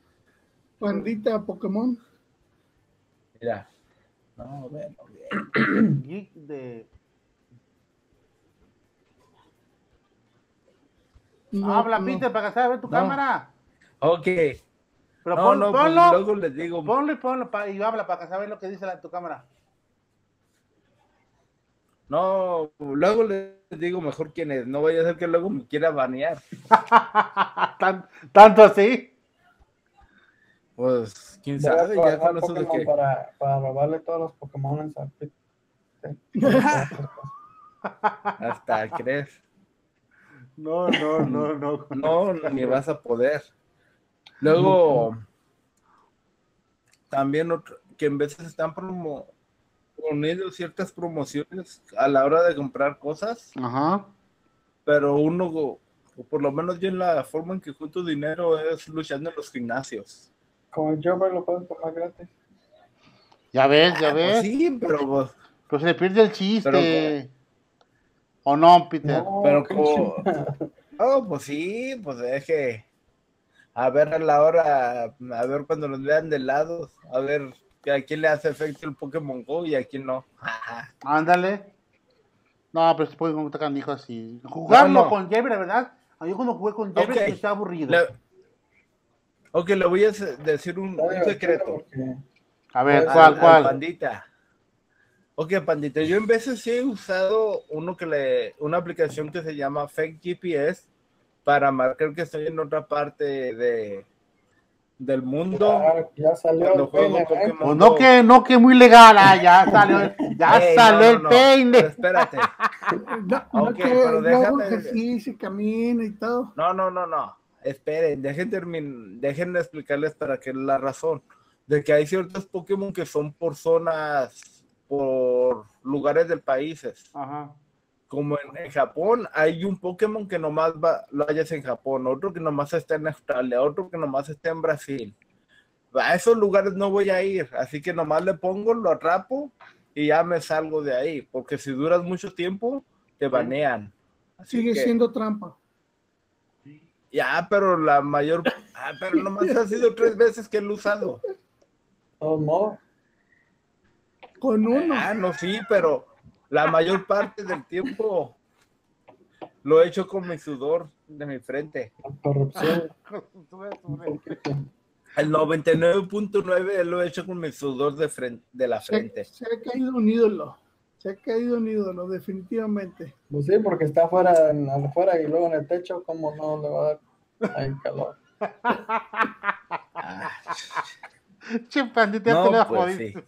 pandita Pokémon. Mira. No, bueno, bien. Geek de. No, Habla, no. Peter, para que se ver tu No. cámara. Ok. Pero No, pon- no, pues ponlo, luego les digo. ponlo y ponlo pa- y habla para que se vea lo que dice la, tu cámara. No, luego les digo mejor quién es. No vaya a ser que luego me quiera banear. Tan- tanto así. Pues, quién sabe, ya con eso de que. para, para robarle todos los Pokémon a Pete. Hasta crees. No, no, no, no. No, ni vas a poder. Luego, también otro- que en veces están promo poniendo ciertas promociones a la hora de comprar cosas, Ajá. pero uno, o por lo menos yo en la forma en que junto dinero es luchando en los gimnasios. Como yo me lo puedo tomar gratis. Ya ves, ya Pues ves. sí, pero, pues, Pero se le pierde el chiste. Pero- ¿O no, Peter? No, pero qué como- oh, pues sí, pues es que a ver a la hora, a ver cuando nos vean de lado, a ver a quién le hace efecto el Pokémon Go y a quién no. Ándale. No, pero se puede encontrar canijo así. Jugarlo No, no. con Javier, la verdad. A mí cuando jugué con Javier Ok. me está aburrido. Le- Ok, le voy a decir un, un secreto. Porque- A ver, Al- ¿cuál, al cuál? Pandita. Ok, Pandita, yo en veces sí he usado uno que le, una aplicación que se llama Fake GPS para marcar que estoy en otra parte de, del mundo. Ya, ya salió el peine, ¿eh? Pokémon Pues no que, no que muy legal, ah, ya salió, ya Ey, salió no, el no, no, peine. pero espérate. No, no Ok, que pero yo hago déjame- ejercicio, camino y todo. No, no, no, no. Esperen, dejen termin dejen de explicarles para qué es la razón. De que hay ciertos Pokémon que son por zonas, por lugares del países. Ajá. Como en, en Japón, hay un Pokémon que nomás va, lo hayas en Japón, otro que nomás está en Australia, otro que nomás está en Brasil. A esos lugares no voy a ir, así que nomás le pongo, lo atrapo y ya me salgo de ahí, porque si duras mucho tiempo, te banean. Así Sigue que- siendo trampa. Ya, pero la mayor. Ah, pero nomás ha sido tres veces que lo he usado. Todos modos, Con uno. Ah, no, sí, pero la mayor parte del tiempo lo he hecho con mi sudor de mi frente. corrupción. El 99.9 lo he hecho con mi sudor de, frente, de la Se, frente. se ha caído un ídolo. Se ha caído un ídolo, definitivamente. Pues sí, porque está afuera, en- afuera y luego en el techo, ¿cómo no le va a dar ahí calor? Ah, Che, pandita, ya No, te la pues, jodiste.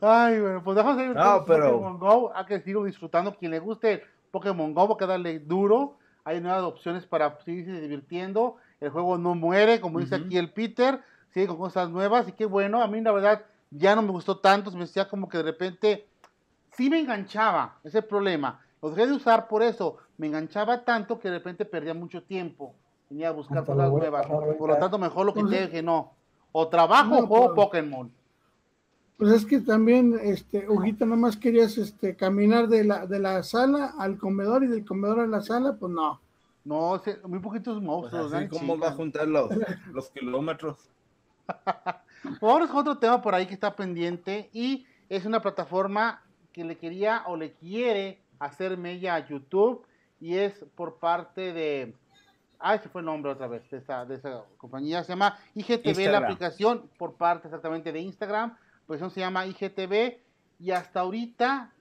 Ay, bueno, pues dejamos ahí No, pero- Pokémon Go. Hay que sigo disfrutando. Quien le guste Pokémon Go, va a darle duro. Hay nuevas opciones para seguirse divirtiendo. El juego no muere, como dice Ujú. aquí el Peter. Sigue con cosas nuevas. Y qué bueno. A mí, la verdad, ya no me gustó tanto. Se me decía como que de repente sí me enganchaba. Ese es el problema. Lo dejé de usar por eso. Me enganchaba tanto que de repente perdía mucho tiempo. Tenía que buscar cosas nuevas. Por lo tanto, mejor lo Pues, quité que no. O trabajo o no, juego pues, Pokémon. Pues es que también, este, Huguito, nomás querías este, caminar de la, de la sala al comedor y del comedor a la sala, pues no. No, muy poquitos pues monstruos. así ¿no? como va a juntar los, los kilómetros. Ahora es otro tema por ahí que está pendiente y es una plataforma que le quería o le quiere hacer mella a YouTube y es por parte de... Ah, ese fue el nombre otra vez de esa, de esa compañía. Se llama IGTV, la Instagram. aplicación por parte exactamente de Instagram. Aplicación se llama IGTV y hasta ahorita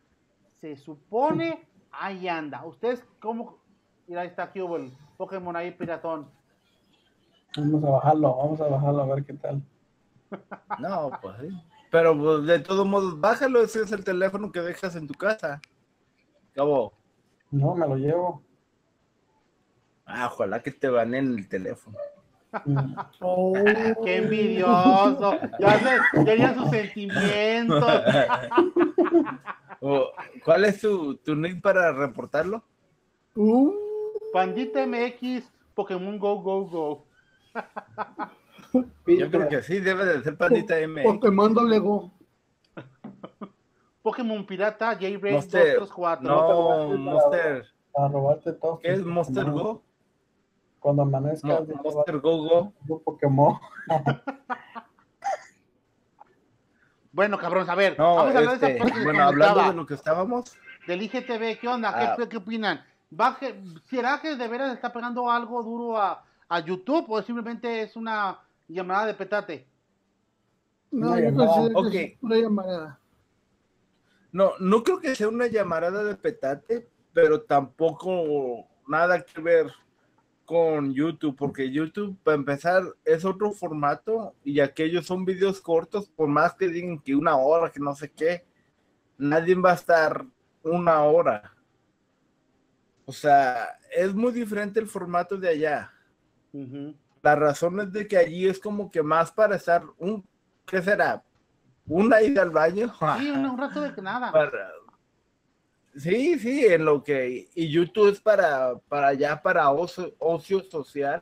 se supone ahí anda. ¿Ustedes cómo? Mira, ahí está aquí el Pokémon ahí, piratón. Vamos a bajarlo, vamos a bajarlo a ver qué tal. No, pues sí. Pero pues, de todos modos, bájalo, ese es el teléfono que dejas en tu casa. Cabo. No, me lo llevo. Ah, ojalá que te baneen el teléfono. Oh, ¡Qué envidioso! Ya se querían sus sentimientos. O, ¿Cuál es tu, tu nick para reportarlo? uh, Pandita MX, Pokémon Go, Go, Go. Yo creo que sí, debe de ser Pandita M. Pokémon doble go. Pokémon Pirata, Monster. 234. No, Monster. Para robarte todo. ¿Qué es Monster Go? Cuando amanezca, No, Monster Go Go. Pokémon. Bueno, cabrón, a ver. No, vamos a hablar de este, esa parte que bueno, hablando de lo que estábamos, del IGTV. ¿Qué onda? ¿Qué, Ah. qué opinan? Baje, ¿Será que de veras está pegando algo duro a, a YouTube o simplemente es una llamada de petate? No, Una yo llamada. considero que es pura llamarada. no, no creo que sea una llamarada de petate, pero tampoco nada que ver con YouTube, porque YouTube, para empezar, es otro formato y aquellos son videos cortos, por más que digan que una hora, que no sé qué, nadie va a estar una hora. O sea, es muy diferente el formato de allá. Ujú. La razón es de que allí es como que más para estar un, ¿qué será? Una ida al baño. Sí, un, un rato de que nada. Para- Sí, sí, en lo que y YouTube es para para ya para ocio, ocio social,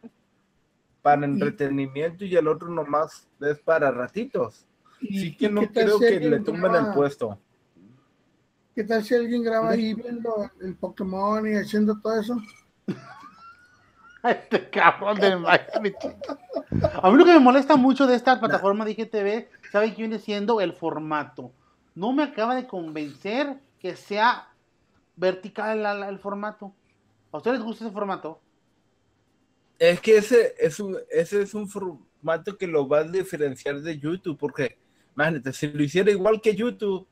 para entretenimiento y el otro nomás es para ratitos. ¿Y- Sí que no creo si que le tumben graba- el puesto. ¿Qué tal si alguien graba ahí viendo el Pokémon y haciendo todo eso? Este cabrón de Miami. A mí lo que me molesta mucho de esta plataforma de IGTV, ¿saben qué viene siendo? El formato. No me acaba de convencer que sea vertical el formato. ¿A ustedes gusta ese formato? Es que ese es un, ese es un formato que lo va a diferenciar de YouTube, porque, imagínate, si lo hiciera igual que YouTube,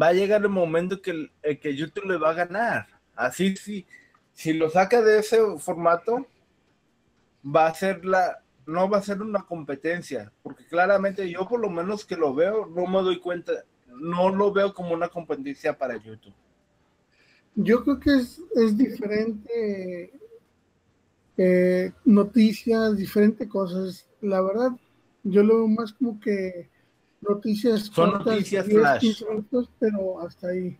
va a llegar el momento que, el, que YouTube le va a ganar. Así, sí, si lo saca de ese formato, va a ser la, no va a ser una competencia, porque claramente yo por lo menos que lo veo, no me doy cuenta, no lo veo como una competencia para YouTube. Yo creo que es, es diferente eh, noticias, diferentes cosas. La verdad, yo lo veo más como que noticias Son noticias flash. pero hasta ahí.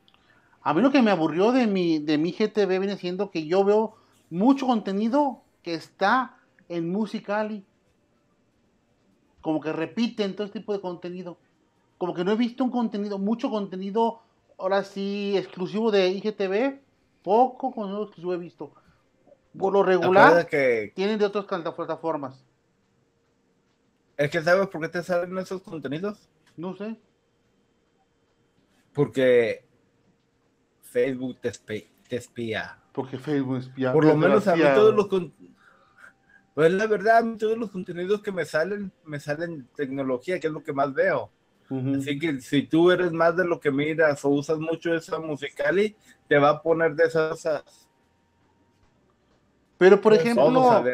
A mí lo que me aburrió de mi, de mi GTV viene siendo que yo veo mucho contenido que está en Musicali. Como que repiten todo este tipo de contenido. Como que no he visto un contenido, mucho contenido, ahora sí, exclusivo de IGTV. Poco contenido exclusivo he visto. Por lo regular, que tienen de otras plataformas. ¿Es que sabes por qué te salen esos contenidos? No sé. Porque Facebook te, espía. Porque Facebook espía. Por lo menos a mí todos los pues la verdad, a mí todos los contenidos que me salen, me salen tecnología, que es lo que más veo. Así que si tú eres más de lo que miras o usas mucho esa musical, te va a poner de esas. Pero por pues ejemplo.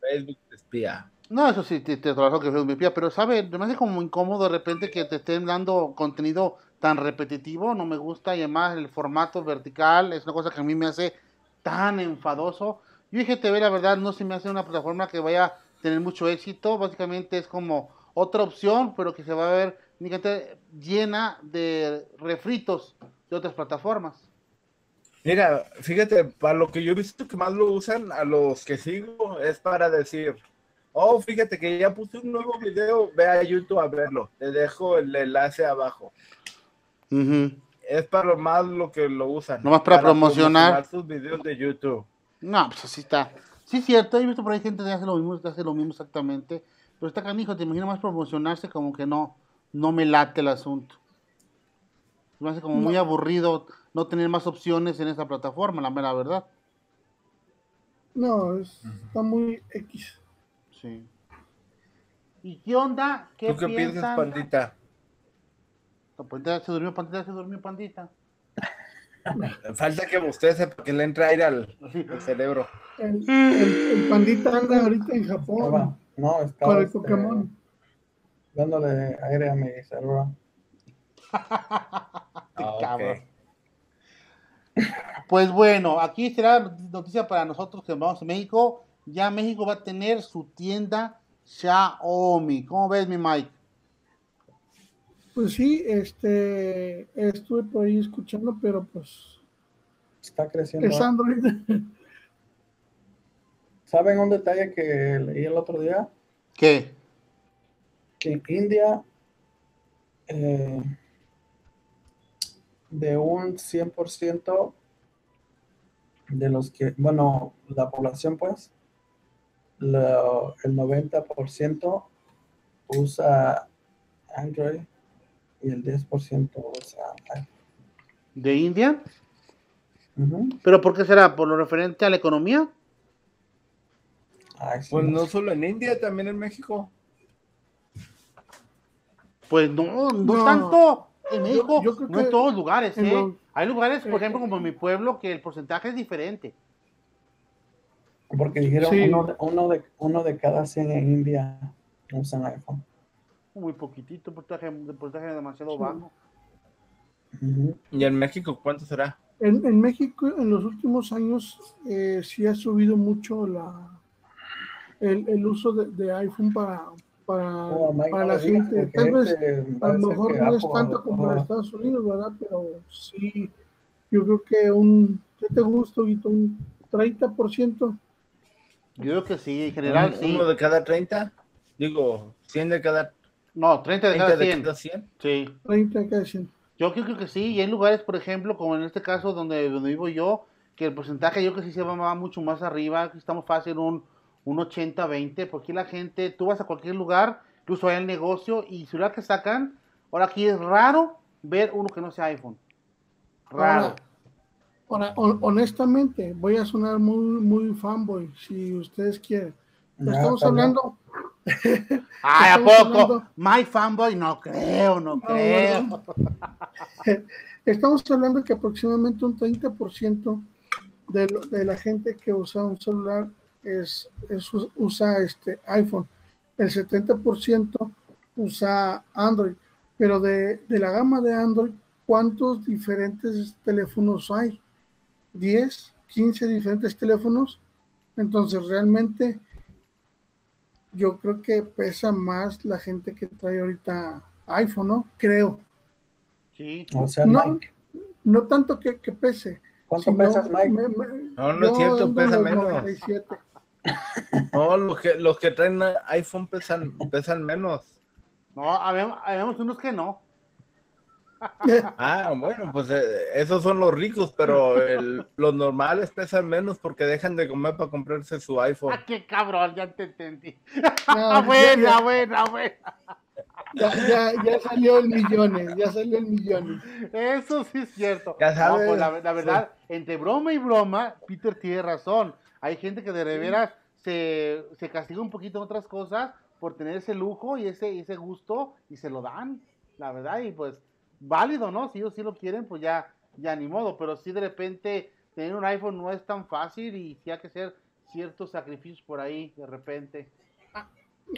Facebook te espía. No, eso sí, te, te trabajo que Facebook me espía, pero ¿sabes? Me hace como incómodo de repente que te estén dando contenido tan repetitivo, no me gusta y además el formato vertical es una cosa que a mí me hace tan enfadoso yo IGTV, la verdad, no se me hace una plataforma que vaya a tener mucho éxito. Básicamente es como otra opción, pero que se va a ver llena de refritos de otras plataformas. Mira, fíjate, para lo que yo he visto que más lo usan a los que sigo es para decir, oh, fíjate que ya puse un nuevo video, ve a YouTube a verlo, te dejo el enlace abajo. Es para lo más lo que lo usan. Nomás para, para promocionar. promocionar sus videos de YouTube. No, pues así está. Sí, es cierto, he visto por ahí gente que hace lo mismo, que hace lo mismo exactamente. Pero está canijo, te imagino más promocionarse como que no, no me late el asunto. Me hace como muy aburrido no tener más opciones en esa plataforma, la mera verdad. No, está muy X. Sí. ¿Y qué onda? ¿Qué, ¿Tú qué piensas, pandita? pandita? Se durmió pandita, se durmió pandita. Falta que bostece porque le entra aire al, cerebro. El, pandita anda ahorita en Japón. no, está para el este, Pokémon. Dándole aire a mi cerebro. Ah, pues bueno, aquí será noticia para nosotros que vamos a México. Ya México va a tener su tienda Xiaomi. ¿Cómo ves, mi Mike? Pues sí, este, estuve por ahí escuchando, pero pues... Está creciendo. Es Android. ¿Saben un detalle que leí el otro día? ¿Qué? Que en India, eh, de un 100% de los que, bueno, la población pues, el 90% usa Android y el 10% ¿De India? ¿Pero por qué será? ¿Por lo referente a la economía? pues no solo en India, también en México. Pues no, no, tanto en México, no en todos lugares. ¿eh? Hay lugares, por ejemplo, como en mi pueblo, que el porcentaje es diferente. Porque dijeron uno, de, uno, de, cada 100 en India usan iPhone muy poquitito, porcentaje, porcentaje demasiado bajo. ¿Y en México cuánto será? En, México en los últimos años eh, sí ha subido mucho la el, uso de, iPhone para, para, oh, la gente. Tal vez a lo mejor no es tanto como en Estados Unidos, ¿verdad? Pero sí, yo creo que un, ¿qué te gusta, Un 30%. Yo creo que sí, en general sí. ¿Uno de cada 30? Digo, 100 de cada no, 30 de cada 100. Sí. 30 de cada 100. Yo creo que sí, y hay lugares, por ejemplo, como en este caso donde, donde vivo yo, que el porcentaje yo creo que sí se va mucho más arriba, estamos fácil un, un 80-20, porque la gente, tú vas a cualquier lugar, incluso hay el negocio, y si lo que sacan, ahora aquí es raro ver uno que no sea iPhone. Raro. Ahora, hon- honestamente, voy a sonar muy, muy fanboy, si ustedes quieren. Ya, estamos hablando, Ay, ¿a poco? hablando- My fanboy, no creo, no creo. estamos hablando que aproximadamente un 30% de, lo- de la gente que usa un celular es, es- usa este iPhone. El 70% usa Android. Pero de, de la gama de Android, ¿cuántos diferentes teléfonos hay? ¿10? ¿15 diferentes teléfonos? Entonces, realmente, yo creo que pesa más la gente que trae ahorita iPhone, ¿no? Creo. Sí. O sea, No, Mike, no tanto que, que pese. ¿cuánto sino pesas, Mike? me- me- No, no es cierto, pesa menos. 97. No, los que, los que traen iPhone pesan, pesan menos. No, habemos, habemos unos que no. Ah, bueno, pues eh, esos son los ricos, pero el- los normales pesan menos porque dejan de comer para comprarse su iPhone. Ah, qué cabrón, ya te entendí. No, buena, ya, buena, buena. ya, ya, ya salió el millones, ya salió el millones. Eso sí es cierto. Ya No, sabes. pues, la, la verdad, entre broma y broma, Peter tiene razón. Hay gente que de veras se, se castiga un poquito en otras cosas por tener ese lujo y ese, ese gusto y se lo dan, la verdad, y pues válido, ¿no? Si ellos sí lo quieren, pues ya, ya ni modo, pero si de repente tener un iPhone no es tan fácil y sí hay que hacer ciertos sacrificios por ahí de repente.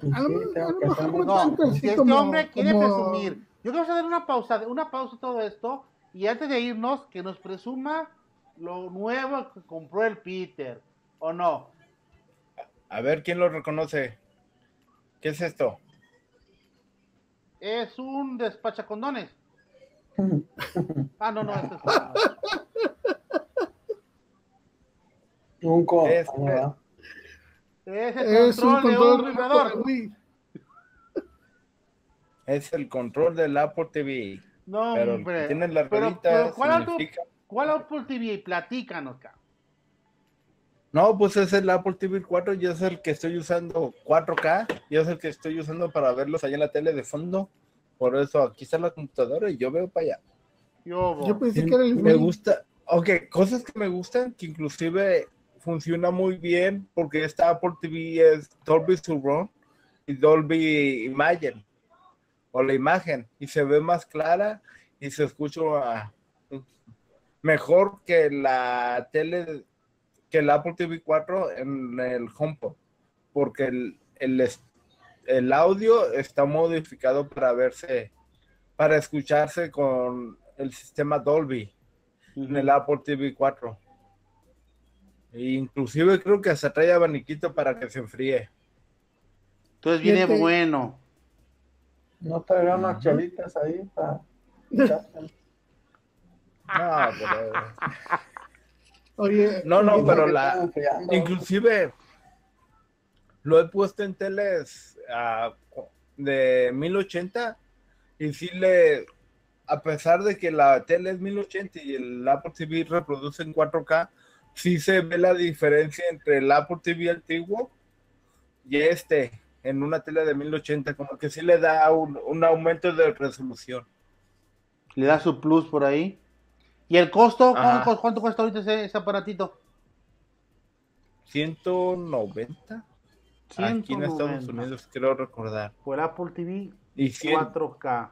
Y A lo, sí, a tengo lo que hacer mejor mucho. no No, tanto así si este como- hombre quiere como- presumir, yo quiero hacer una pausa, una pausa todo esto, y antes de irnos, que nos presuma lo nuevo que compró el Peter, ¿o no? A ver quién lo reconoce. ¿Qué es esto? Es un despachacondones. Ah, no, no, este es Un co- Es- ah. Es el Es un control, de control un vibrador. de Wii. Es el control del Apple TV. No, Pero hombre. tiene la Pero- pero ¿cuál, Apple, significa- ¿Cuál Apple TV? Platícanos, cabrón. No, pues es el Apple TV 4, yo es el que estoy usando 4K, yo es el que estoy usando para verlos allá en la tele de fondo. Por eso aquí está la computadora y yo veo para allá. Yo, Yo pensé que era el Me gusta, ok, cosas que me gustan, que inclusive funciona muy bien porque esta Apple TV es Dolby Surround y Dolby Imagen, o la imagen, y se ve más clara y se escucha ah, mejor que la tele, que el Apple TV 4 en el HomePod, porque el, el, el audio está modificado para verse, para escucharse con el sistema Dolby en el Apple TV 4. E inclusive creo que hasta trae abaniquito para que se enfríe. Entonces viene bueno. No traerá unas Ujú. chelitas ahí para. No, pero, Oye, no, no, pero la, inclusive lo he puesto en teles ah, de 1080 y sí le, a pesar de que la tele es 1080 y el Apple TV reproduce en 4K, sí se ve la diferencia entre el Apple TV antiguo y este en una tele de 1080, como que sí le da un, un aumento de resolución. Le da su plus por ahí. ¿Y el costo? ¿Cuánto, cuánto cuesta ahorita ese, ese aparatito? 190 aquí en Estados 190. Unidos, creo recordar. Por Apple TV Y 100, 4K.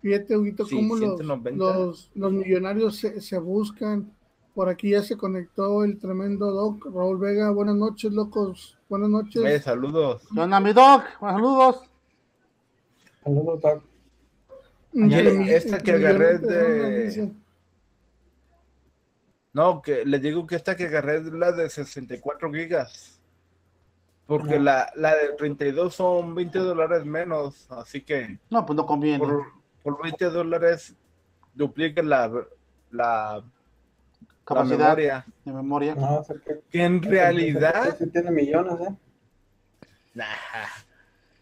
Fíjate, Huguito, Sí, cómo los, 190. los, los millonarios se, se buscan. Por aquí ya se conectó el tremendo Doc, Raúl Vega. Buenas noches, locos. Buenas noches. eh, saludos. ¿Qué onda, mi doc? Buenos saludos. Saludos, Doc. Esta que agarré de-. No, que les digo que esta que agarré es la de 64 gigas. Porque la, la de 32 son 20 dólares menos. Así que No, pues no conviene. por, por 20 dólares duplica la, la, la Capacidad memoria. de memoria. No, o sea que. Que en realidad Sí tiene millones, ¿eh? Nah.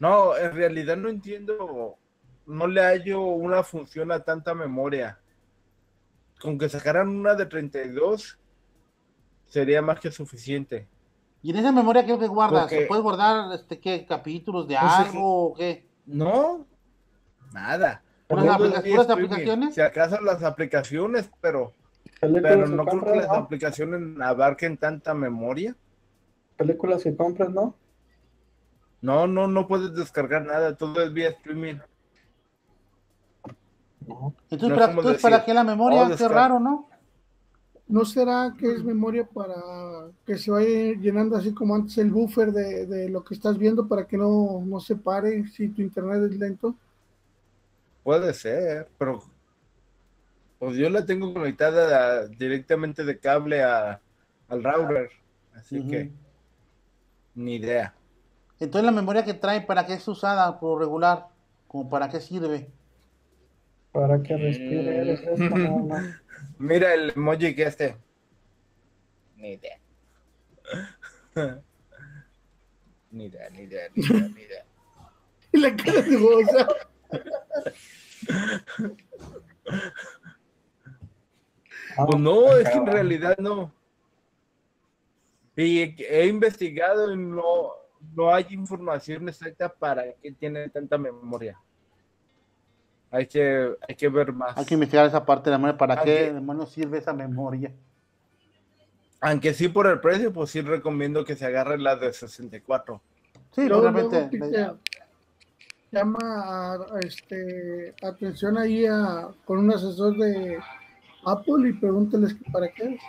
No, en realidad no entiendo, no le hallo una función a tanta memoria. Con que sacaran una de 32 sería más que suficiente. ¿Y en esa memoria qué es que guardas? Porque- ¿Puedes guardar este, qué, capítulos de Pues es algo o qué? No, nada. ¿Puras Todo aplica- es puras streaming. aplicaciones? Si acaso las aplicaciones, pero, pero no creo que las ¿no? aplicaciones abarquen tanta memoria. Películas que compras, ¿no? No, no, no puedes descargar nada, todo es vía streaming. No. Entonces, No ¿para, como entonces, ¿para decir, qué la memoria? oh, qué descarga. raro, ¿no? ¿No será que es memoria para que se vaya llenando así como antes el buffer de, de lo que estás viendo para que no, no se pare si tu internet es lento? Puede ser, pero pues yo la tengo conectada a- directamente de cable a, al router, así que ni idea. Entonces, la memoria que trae, ¿para qué es usada por regular? ¿Como para qué sirve? Para que respire. no, no. Mira el emoji que este. Ni idea. ni idea, ni idea, ni idea, ni idea. Y la cara de goza. Ah, Pues no, es que en realidad no. Y he, he investigado y no, no hay información exacta para qué tiene tanta memoria. Hay que, hay que ver más. Hay que investigar esa parte de la memoria. ¿Para Aunque- qué demonios sirve esa memoria? Aunque sí por el precio, pues sí recomiendo que se agarre la de 64. Sí, realmente. Llama a, a este, atención ahí a, con un asesor de Apple y pregúntales que para qué. es.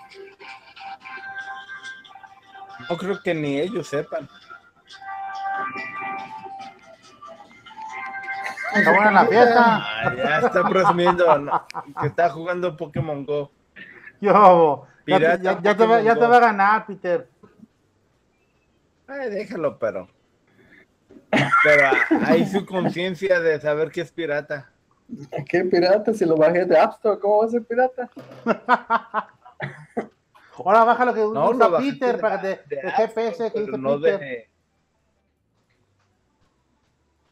No creo que ni ellos sepan. Está buena la fiesta. Ya está presumiendo ¿no? que está jugando Pokémon Go. Yo, ya, te- Pirata ya- ya te va, ya te Pokémon va a ganar, Peter. Ay, déjalo, pero. Pero hay su conciencia de saber que es pirata. ¿Qué pirata? Si lo bajé de App Store, ¿cómo va a ser pirata? Ahora baja lo que No, usa lo Peter de- para que de GPS Store, que dice pero no Peter. de.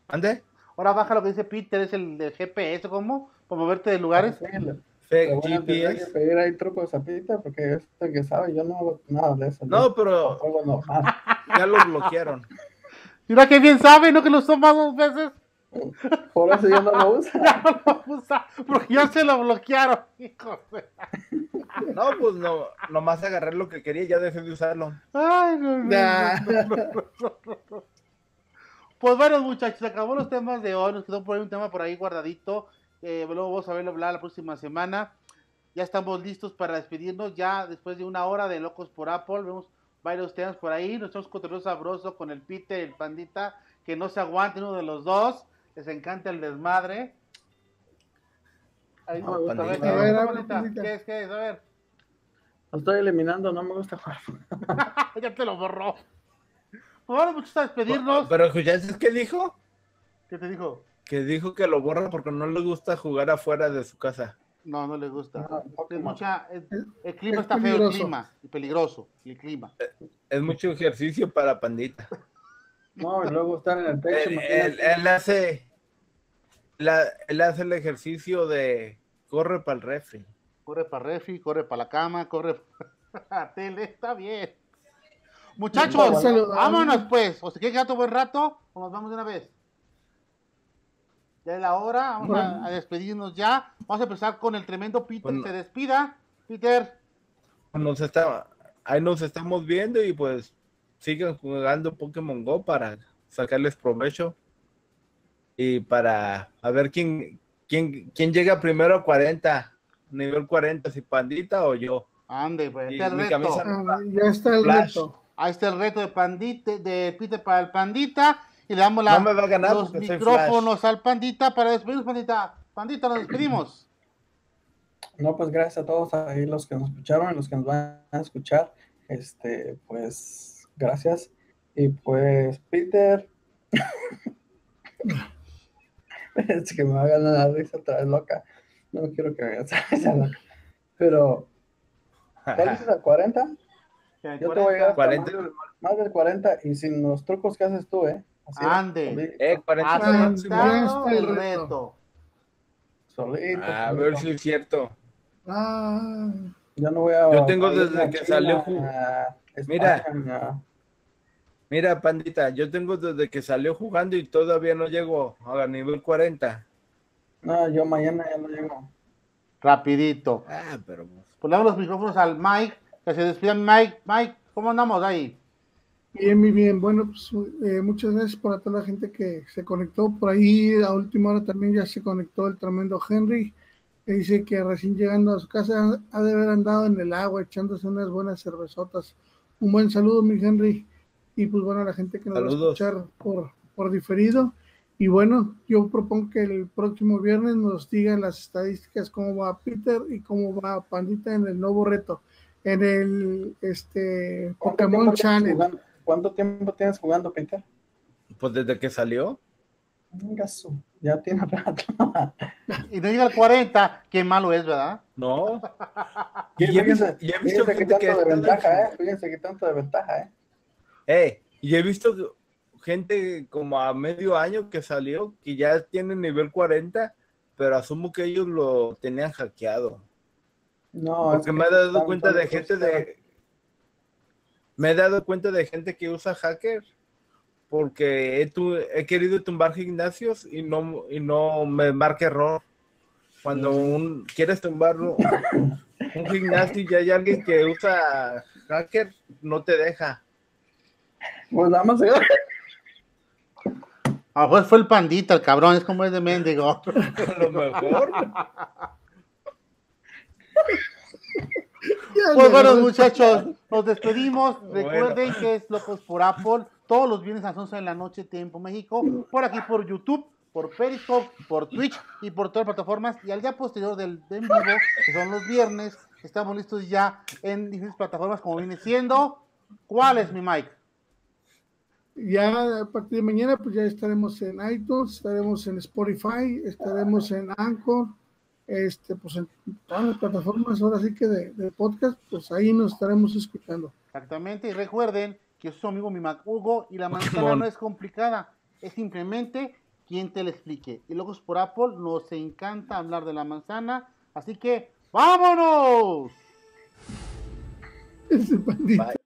¿Ande? Ahora baja lo que dice Peter, es el de GPS, ¿cómo? Para moverte de lugares. Sí, le- le Fake voy a tener que GPS. pedir ahí trucos a Peter porque es el que sabe, yo no hago nada de eso. No, yo pero ya lo bloquearon. Mira que bien sabe, ¿no? Que lo usó más dos veces. Por eso yo no lo uso. Ya no lo usa, porque ya se lo bloquearon. Hijo de- No, pues no, nomás agarré lo que quería y ya dejé de usarlo. Ay, no, no, Nah. no, no, no, no, no. Pues bueno, muchachos, se acabó los temas de hoy. Nos quedó por ahí un tema por ahí guardadito. Eh, luego vamos a verlo hablar la próxima semana. Ya estamos listos para despedirnos. Ya después de una hora de Locos por Apple, vemos varios temas por ahí. Nuestro cotorreo sabroso con el Peter, el Pandita, que no se aguante uno de los dos. Les encanta el desmadre. Ahí, No, me gusta a ver, Pandita. ¿qué A ver, a ver. ¿Qué es? ¿Qué es? A ver. Lo estoy eliminando, no me gusta jugar. ya te lo borró. Bueno, muchachos, a despedirnos. Pero escuchaste qué dijo? ¿Qué te dijo? Que dijo que lo borra porque no le gusta jugar afuera de su casa. No, no le gusta. Es Pokémon. mucha, el, el clima es está feo, el clima. Y peligroso, el clima. Es mucho ejercicio para Pandita. No, y luego estar en el techo. Él, él- él hace, la- él hace el ejercicio de corre para el refri. Corre para refri, corre para la cama, corre para tele, está bien. Muchachos, vámonos pues. ¿O se quieren quedar todo buen rato? ¿O nos vamos de una vez? Ya es la hora, vamos a, Bueno. a despedirnos ya. Vamos a empezar con el tremendo Peter. Bueno. Se despida. Peter, Nos está, ahí nos estamos viendo y pues sigan jugando Pokémon Go para sacarles provecho y para a ver quién, quién, quién llega primero a 40, nivel 40, si Pandita o yo. ande, pues. Y Este es el mi reto. camisa- Ah, ya está el Flash. reto. Ahí está el reto de Pandita, de Peter para el Pandita. Y le damos la- No me va a ganar los micrófonos al Pandita para despedirnos, Pandita. Pandita, nos despedimos. No, pues gracias a todos ahí los que nos escucharon y los que nos van a escuchar. Este, pues gracias. Y pues, Peter. es que me va a ganar la risa otra vez loca. No quiero que me hagas risa loca. Pero, ¿cuál es la 40? Yo te voy a hasta 40. Más, del, más del 40 y sin los trucos que haces tú, ¿eh? Así, Ande. Eh, 40 Ah, máximo. ya Aceptado está el reto. reto. solito, A solito. ver si es cierto. Ah, Yo no voy a. Yo tengo a desde a que China, salió a Mira. España, a- Mira, Pandita, yo tengo desde que salió jugando y todavía no llego a nivel 40. No, yo mañana ya no llego. Rapidito. Ah, pero pues, damos los micrófonos al Mike, que se despida Mike. Mike, ¿cómo andamos ahí? Bien, muy bien. Bueno, pues eh, muchas gracias para toda la gente que se conectó. Por ahí a última hora también ya se conectó el tremendo Henry, que dice que recién llegando a su casa ha de haber andado en el agua echándose unas buenas cervezotas. Un buen saludo, mi Henry. Y pues bueno, a la gente que nos Saludos. va a escuchar por, por diferido. Y bueno, yo propongo que el próximo viernes nos digan las estadísticas, cómo va Peter y cómo va Pandita en el nuevo reto, en el este ¿Cuánto Pokémon tiempo tienes Channel. jugando? ¿Cuánto tiempo tienes jugando, Peter? pues desde que salió. Venga, su, Ya tiene rato. Y no llega al 40, qué malo es, ¿verdad? No. Y he visto, Fíjense, y he visto fíjense que gente que tanto de está ventaja, ¿eh? Fíjense que tanto de ventaja, ¿eh? Eh, y he visto gente como a medio año que salió que ya tiene nivel 40, pero asumo que ellos lo tenían hackeado. No, Porque que me he dado cuenta de gente de. Me he dado cuenta de gente que usa hacker porque he, tu- he querido tumbar gimnasios y no, y no me marca error. Cuando un, quieres tumbarlo, un gimnasio y hay alguien que usa hacker, no te deja. Pues nada más. A lo mejor fue el pandita, el cabrón, es como es de mendigo. A lo mejor. Pues bueno, muchachos, nos despedimos. Bueno. Recuerden que es Locos por Apple, todos los viernes a las 11 de la noche, tiempo México, por aquí por YouTube, por Periscope, por Twitch y por todas las plataformas. Y al día posterior del en vivo, que son los viernes, estamos listos ya en diferentes plataformas, como viene siendo. ¿Cuál es mi Mike? Ya a partir de mañana, pues ya estaremos en iTunes, estaremos en Spotify, estaremos en Anchor, este, pues en todas las plataformas, ahora sí que de, de podcast, pues ahí nos estaremos escuchando. Exactamente, y recuerden que es su amigo mi Mac Hugo y la manzana no es complicada, es simplemente quien te la explique. Y Locos por Apple nos encanta hablar de la manzana, así que ¡vámonos! Ese pandita. Bye.